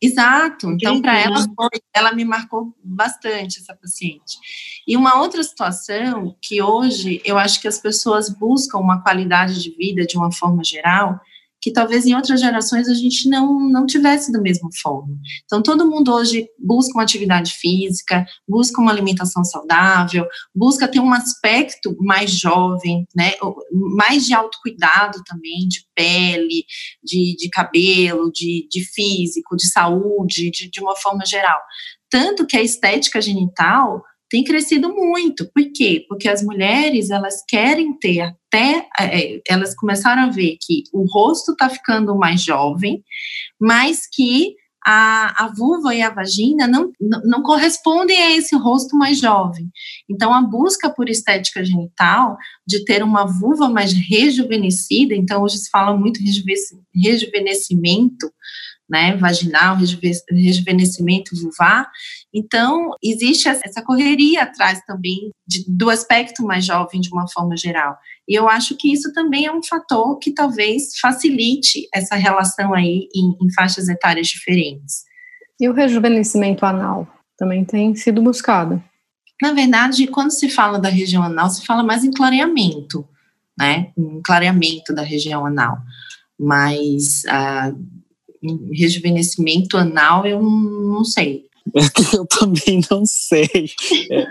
Exato. Então, para ela, ela me marcou bastante essa paciente. E uma outra situação que hoje eu acho que as pessoas buscam uma qualidade de vida de uma forma geral que talvez em outras gerações a gente não, não tivesse da mesma forma. Então, todo mundo hoje busca uma atividade física, busca uma alimentação saudável, busca ter um aspecto mais jovem, né, mais de autocuidado também, de pele, de, de cabelo, de, de físico, de saúde, de, de uma forma geral. Tanto que a estética genital tem crescido muito. Por quê? Porque as mulheres elas querem ter até é, elas começaram a ver que o rosto está ficando mais jovem, mas que a, a vulva e a vagina não, não, não correspondem a esse rosto mais jovem. Então, a busca por estética genital, de ter uma vulva mais rejuvenescida, então hoje se fala muito rejuvenescimento, né, vaginal, rejuvenescimento vulvar. Então, existe essa correria atrás também de, do aspecto mais jovem de uma forma geral. E eu acho que isso também é um fator que talvez facilite essa relação aí em, em faixas etárias diferentes. E o rejuvenescimento anal também tem sido buscado? Na verdade, quando se fala da região anal, se fala mais em clareamento, né? Em clareamento da região anal. Mas ah, rejuvenescimento anal, eu não sei. eu também não sei. É,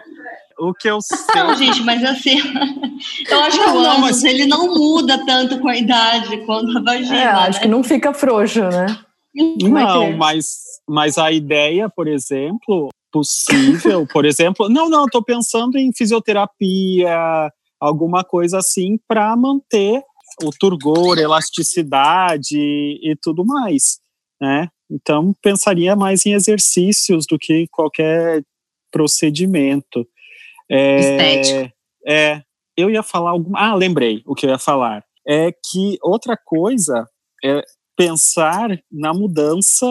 o que eu sei. Não, gente, mas assim, eu acho que o ânus, mas... ele não muda tanto com a idade quanto a vagina. É, acho né? que não fica frouxo, né? Não, é mas, mas a ideia, por exemplo, possível, por exemplo, não, não, estou pensando em fisioterapia, alguma coisa assim, para manter o turgor, elasticidade e tudo mais, né? Então, pensaria mais em exercícios do que qualquer procedimento. É, Estético. É, eu ia falar alguma. Ah, lembrei o que eu ia falar. É que outra coisa é pensar na mudança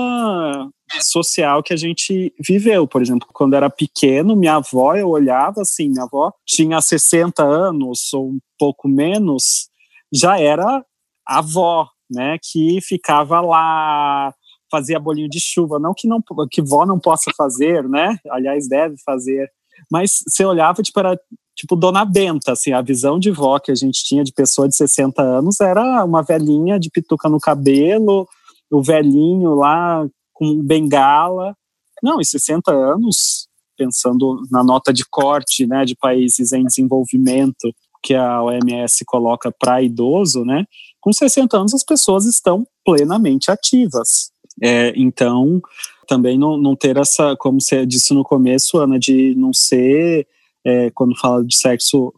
social que a gente viveu. Por exemplo, quando era pequeno, minha avó, eu olhava assim, minha avó tinha 60 anos ou um pouco menos, já era avó, né, que ficava lá, fazia bolinho de chuva, não que não que vó não possa fazer, né? Aliás, deve fazer. Mas você olhava tipo era tipo Dona Benta, assim, a visão de vó que a gente tinha de pessoa de 60 anos era uma velhinha de pituca no cabelo, o velhinho lá com bengala. Não, e 60 anos, pensando na nota de corte, né, de países em desenvolvimento, que a OMS coloca para idoso, né? Com 60 anos as pessoas estão plenamente ativas. É, então, também não, não ter essa, como você disse no começo, Ana, de não ser, é, quando fala de sexo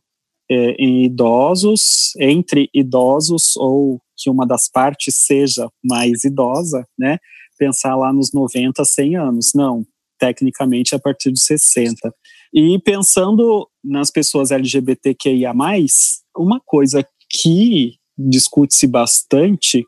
é, em idosos, entre idosos, ou que uma das partes seja mais idosa, né? Pensar lá nos 90, 100 anos. Não, tecnicamente a partir dos 60. E pensando nas pessoas LGBTQIA, uma coisa que discute-se bastante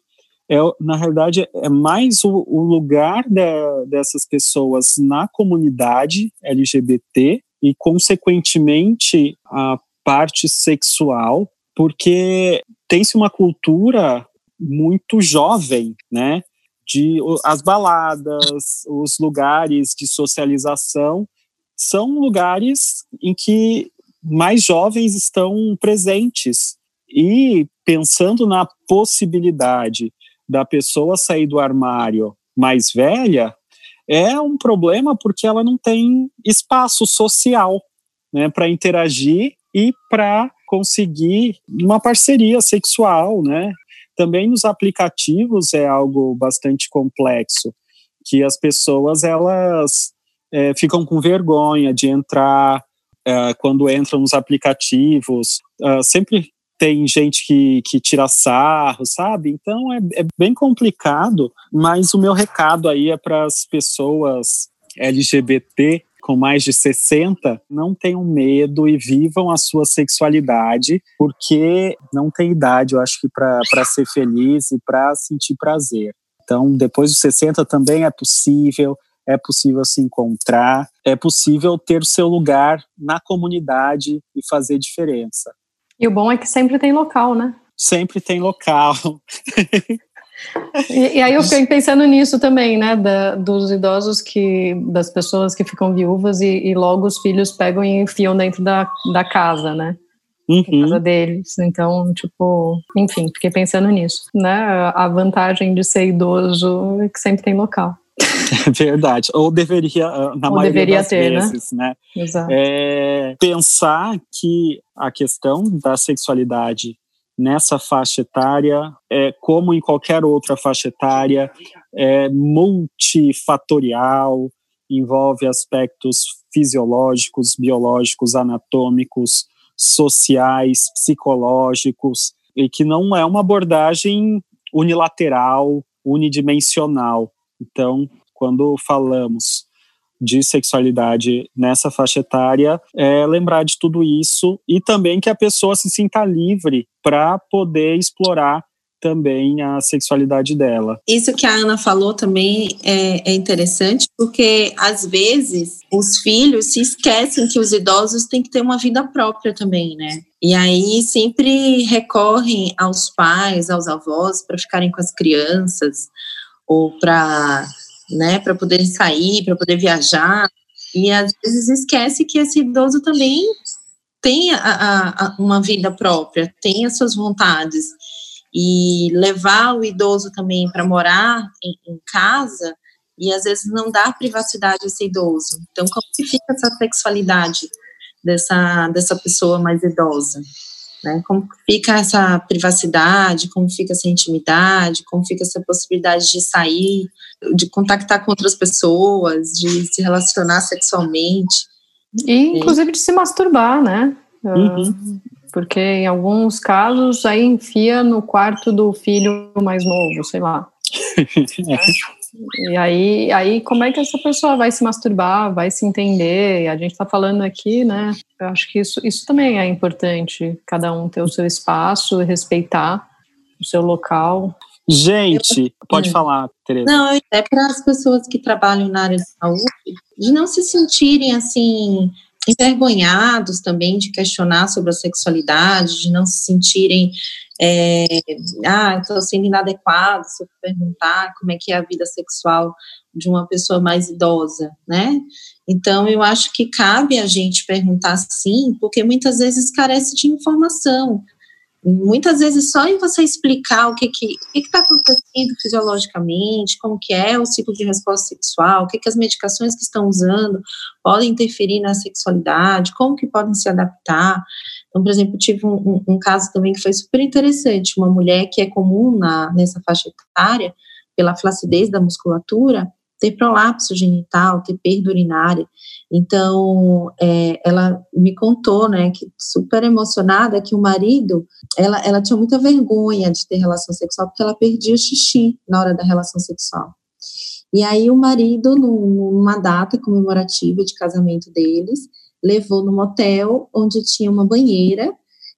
é, na realidade, é mais o, o lugar de, dessas pessoas na comunidade LGBT e, consequentemente, a parte sexual, porque tem-se uma cultura muito jovem, né? De as baladas, os lugares de socialização são lugares em que mais jovens estão presentes e pensando na possibilidade da pessoa sair do armário mais velha é um problema porque ela não tem espaço social né, para interagir e para conseguir uma parceria sexual, né? Também nos aplicativos é algo bastante complexo, que as pessoas elas é, ficam com vergonha de entrar é, quando entram nos aplicativos. Uh, sempre tem gente que, que tira sarro, sabe? Então é, é bem complicado, mas o meu recado aí é para as pessoas LGBT com mais de 60, não tenham medo e vivam a sua sexualidade, porque não tem idade, eu acho que para ser feliz e para sentir prazer. Então, depois dos 60 também é possível, é possível se encontrar, é possível ter o seu lugar na comunidade e fazer diferença. E o bom é que sempre tem local, né? Sempre tem local. e, e, aí eu fiquei pensando nisso também, né? Da, dos idosos que, das pessoas que ficam viúvas e, e, logo os filhos pegam e enfiam dentro da, da casa, né? Uhum. casa deles. Então, tipo, enfim, fiquei pensando nisso, né? A vantagem de ser idoso é que sempre tem local. É verdade. Ou deveria, ah, na Ou maioria deveria das ter, né? vezes, né? né? Exato. É, pensar que a questão da sexualidade nessa faixa etária, é, como em qualquer outra faixa etária, é multifatorial, envolve aspectos fisiológicos, biológicos, anatômicos, sociais, psicológicos, e que não é uma abordagem unilateral, unidimensional. Então, quando falamos de sexualidade nessa faixa etária, é lembrar de tudo isso e também que a pessoa se sinta livre para poder explorar também a sexualidade dela. Isso que a Ana falou também é, é, interessante, porque às vezes os filhos se esquecem que os idosos têm que ter uma vida própria também, né? E aí sempre recorrem aos pais, aos avós, para ficarem com as crianças, ou para né, para poderem sair, para poder viajar. E às vezes esquece que esse idoso também tem a, a, uma vida própria, tem as suas vontades e levar o idoso também para morar em, em, casa e às vezes não dá privacidade a esse idoso. Então, como que fica essa sexualidade dessa, dessa pessoa mais idosa? Né? Como fica essa privacidade, como fica essa intimidade, como fica essa possibilidade de sair, de contactar com outras pessoas, de se relacionar sexualmente. E, inclusive, de se masturbar, né? Uhum. Porque em alguns casos aí enfia no quarto do filho mais novo, sei lá. E aí, aí, como é que essa pessoa vai se masturbar, vai se entender? A gente está falando aqui, né? Eu acho que isso, isso também é importante, cada um ter o seu espaço, respeitar o seu local. Gente, pode hum. falar, Tereza. Não, é para as pessoas que trabalham na área de saúde, de não se sentirem assim envergonhados também de questionar sobre a sexualidade, de não se sentirem, é, ah, estou sendo inadequado se eu perguntar como é que é a vida sexual de uma pessoa mais idosa, né? Então, eu acho que cabe a gente perguntar sim, porque muitas vezes carece de informação. Muitas vezes só em você explicar o que que está acontecendo fisiologicamente, como que é o ciclo de resposta sexual, o que que as medicações que estão usando podem interferir na sexualidade, como que podem se adaptar. Então, por exemplo, tive um, um, um caso também que foi super interessante, uma mulher que é comum na, nessa faixa etária, pela flacidez da musculatura, ter prolapso genital, ter perda urinária. Então, é, ela me contou, né, que super emocionada, que o marido, ela, ela tinha muita vergonha de ter relação sexual, porque ela perdia xixi na hora da relação sexual. E aí o marido, numa data comemorativa de casamento deles, levou no motel onde tinha uma banheira,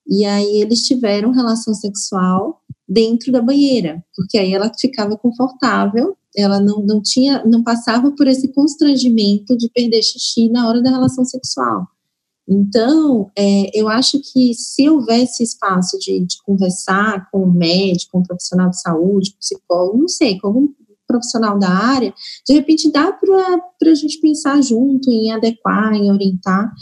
e aí eles tiveram relação sexual dentro da banheira, porque aí ela ficava confortável ela não, não tinha, não passava por esse constrangimento de perder xixi na hora da relação sexual. Então, é, eu acho que se houvesse espaço de, de, conversar com o médico, com o profissional de saúde, psicólogo, não sei, com algum profissional da área, de repente dá para a gente pensar junto em adequar, em orientar.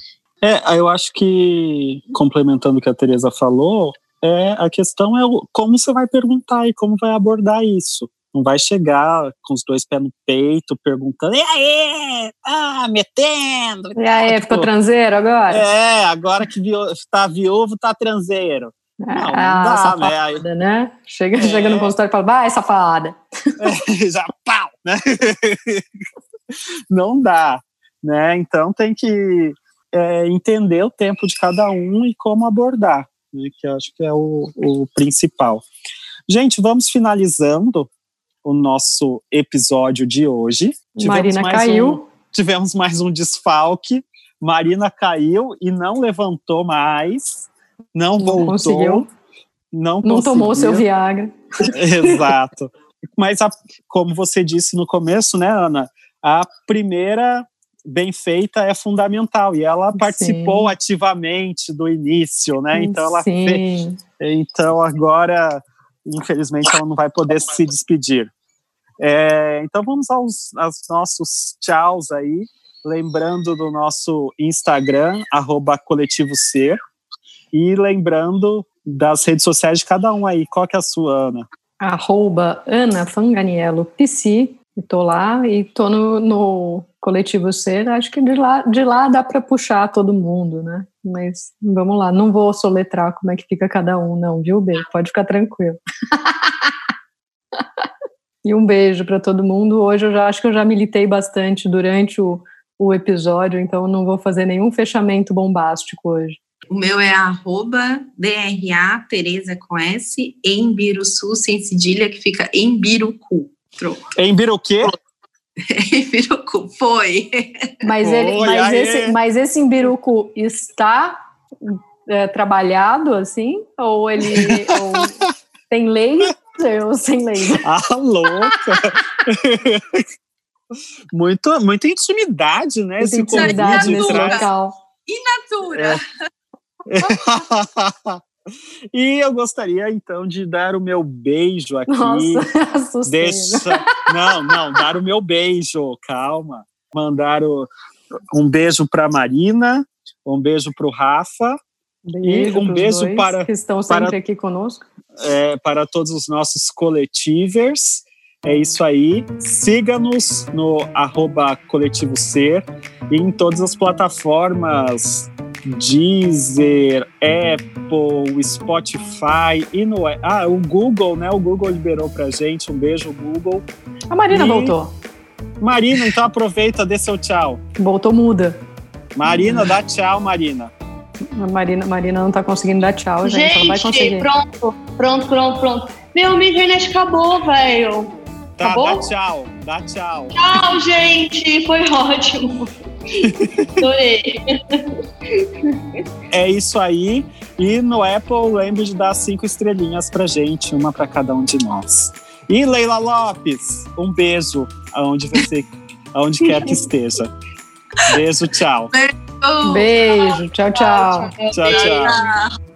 É, eu acho que, complementando o que a Tereza falou, é, a questão é o, como você vai perguntar e como vai abordar isso. Não vai chegar com os dois pés no peito, perguntando, e aí, tá metendo? E aí, tipo, ficou transeiro agora? É, agora que está viúvo, tá transeiro. Não, não ah, dá, safada, né? Chega, é. chega no consultório e fala, vai, safada. É, já, pau, né? não dá, né? Então tem que é, entender o tempo de cada um e como abordar, né? que eu acho que é o, o principal. Gente, vamos finalizando o nosso episódio de hoje. Tivemos Marina caiu. Um, tivemos mais um desfalque. Marina caiu e não levantou mais, não, não voltou. Conseguiu. Não, não tomou seu Viagra. Exato. Mas, a, como você disse no começo, né, Ana? A primeira bem feita é fundamental e ela participou Sim. ativamente do início, né? Então ela Sim. fez. Então agora infelizmente ela não vai poder se despedir. É, então vamos aos, aos, nossos tchauz aí, lembrando do nosso Instagram, arroba coletivo ser, e lembrando das redes sociais de cada um aí. Qual que é a sua, Ana? Arroba Ana Fanganiello PC, estou lá e estou no, no, coletivo ser, acho que de lá, de lá dá para puxar todo mundo, né? Mas vamos lá, não vou soletrar como é que fica cada um, não, viu, B? Pode ficar tranquilo. e um beijo para todo mundo. Hoje eu já acho que eu já militei bastante durante o, o episódio, então não vou fazer nenhum fechamento bombástico hoje. O meu é arroba DRA Tereza com S em Biruçu, sem cedilha, que fica em Birucu. Pronto. Em Biru quê? Birucu, foi. Mas, ele, mas, esse, mas esse está é, trabalhado assim? Ou ele ou tem lei laser ou sem laser? Ah, louca! muito, muita intimidade, né? Muita esse intimidade nesse local. Inatura. e eu gostaria então de dar o meu beijo aqui. Nossa, assustei. Deixa. Não, não, dar o meu beijo, calma. Mandar o... um beijo para Marina, um beijo para o Rafa, Beijo um pros beijo para- que estão sempre para- aqui conosco. é, para todos os nossos coletivers. É isso aí. Siga-nos no arroba coletivo ser e em todas as plataformas Deezer, Apple, Spotify e no ah, o Google, né? O Google liberou pra gente. Um beijo, Google. A Marina E- voltou. Marina, então aproveita, dê seu tchau. Voltou muda. Marina, dá tchau, Marina. A Marina, Marina não tá conseguindo dar tchau, gente. Ela vai Gente, conseguir. pronto, pronto, pronto, pronto. Meu, minha internet acabou, velho. Tá, Acabou? dá tchau, dá tchau. Tchau, gente. Foi ótimo. Adorei. É isso aí. E no Apple, lembre de dar cinco estrelinhas pra gente, uma pra cada um de nós. E Leila Lopes, um beijo aonde você, aonde quer que esteja. Beijo, tchau. Oh, Beijo, tchau, tchau. Tchau, tchau. tchau.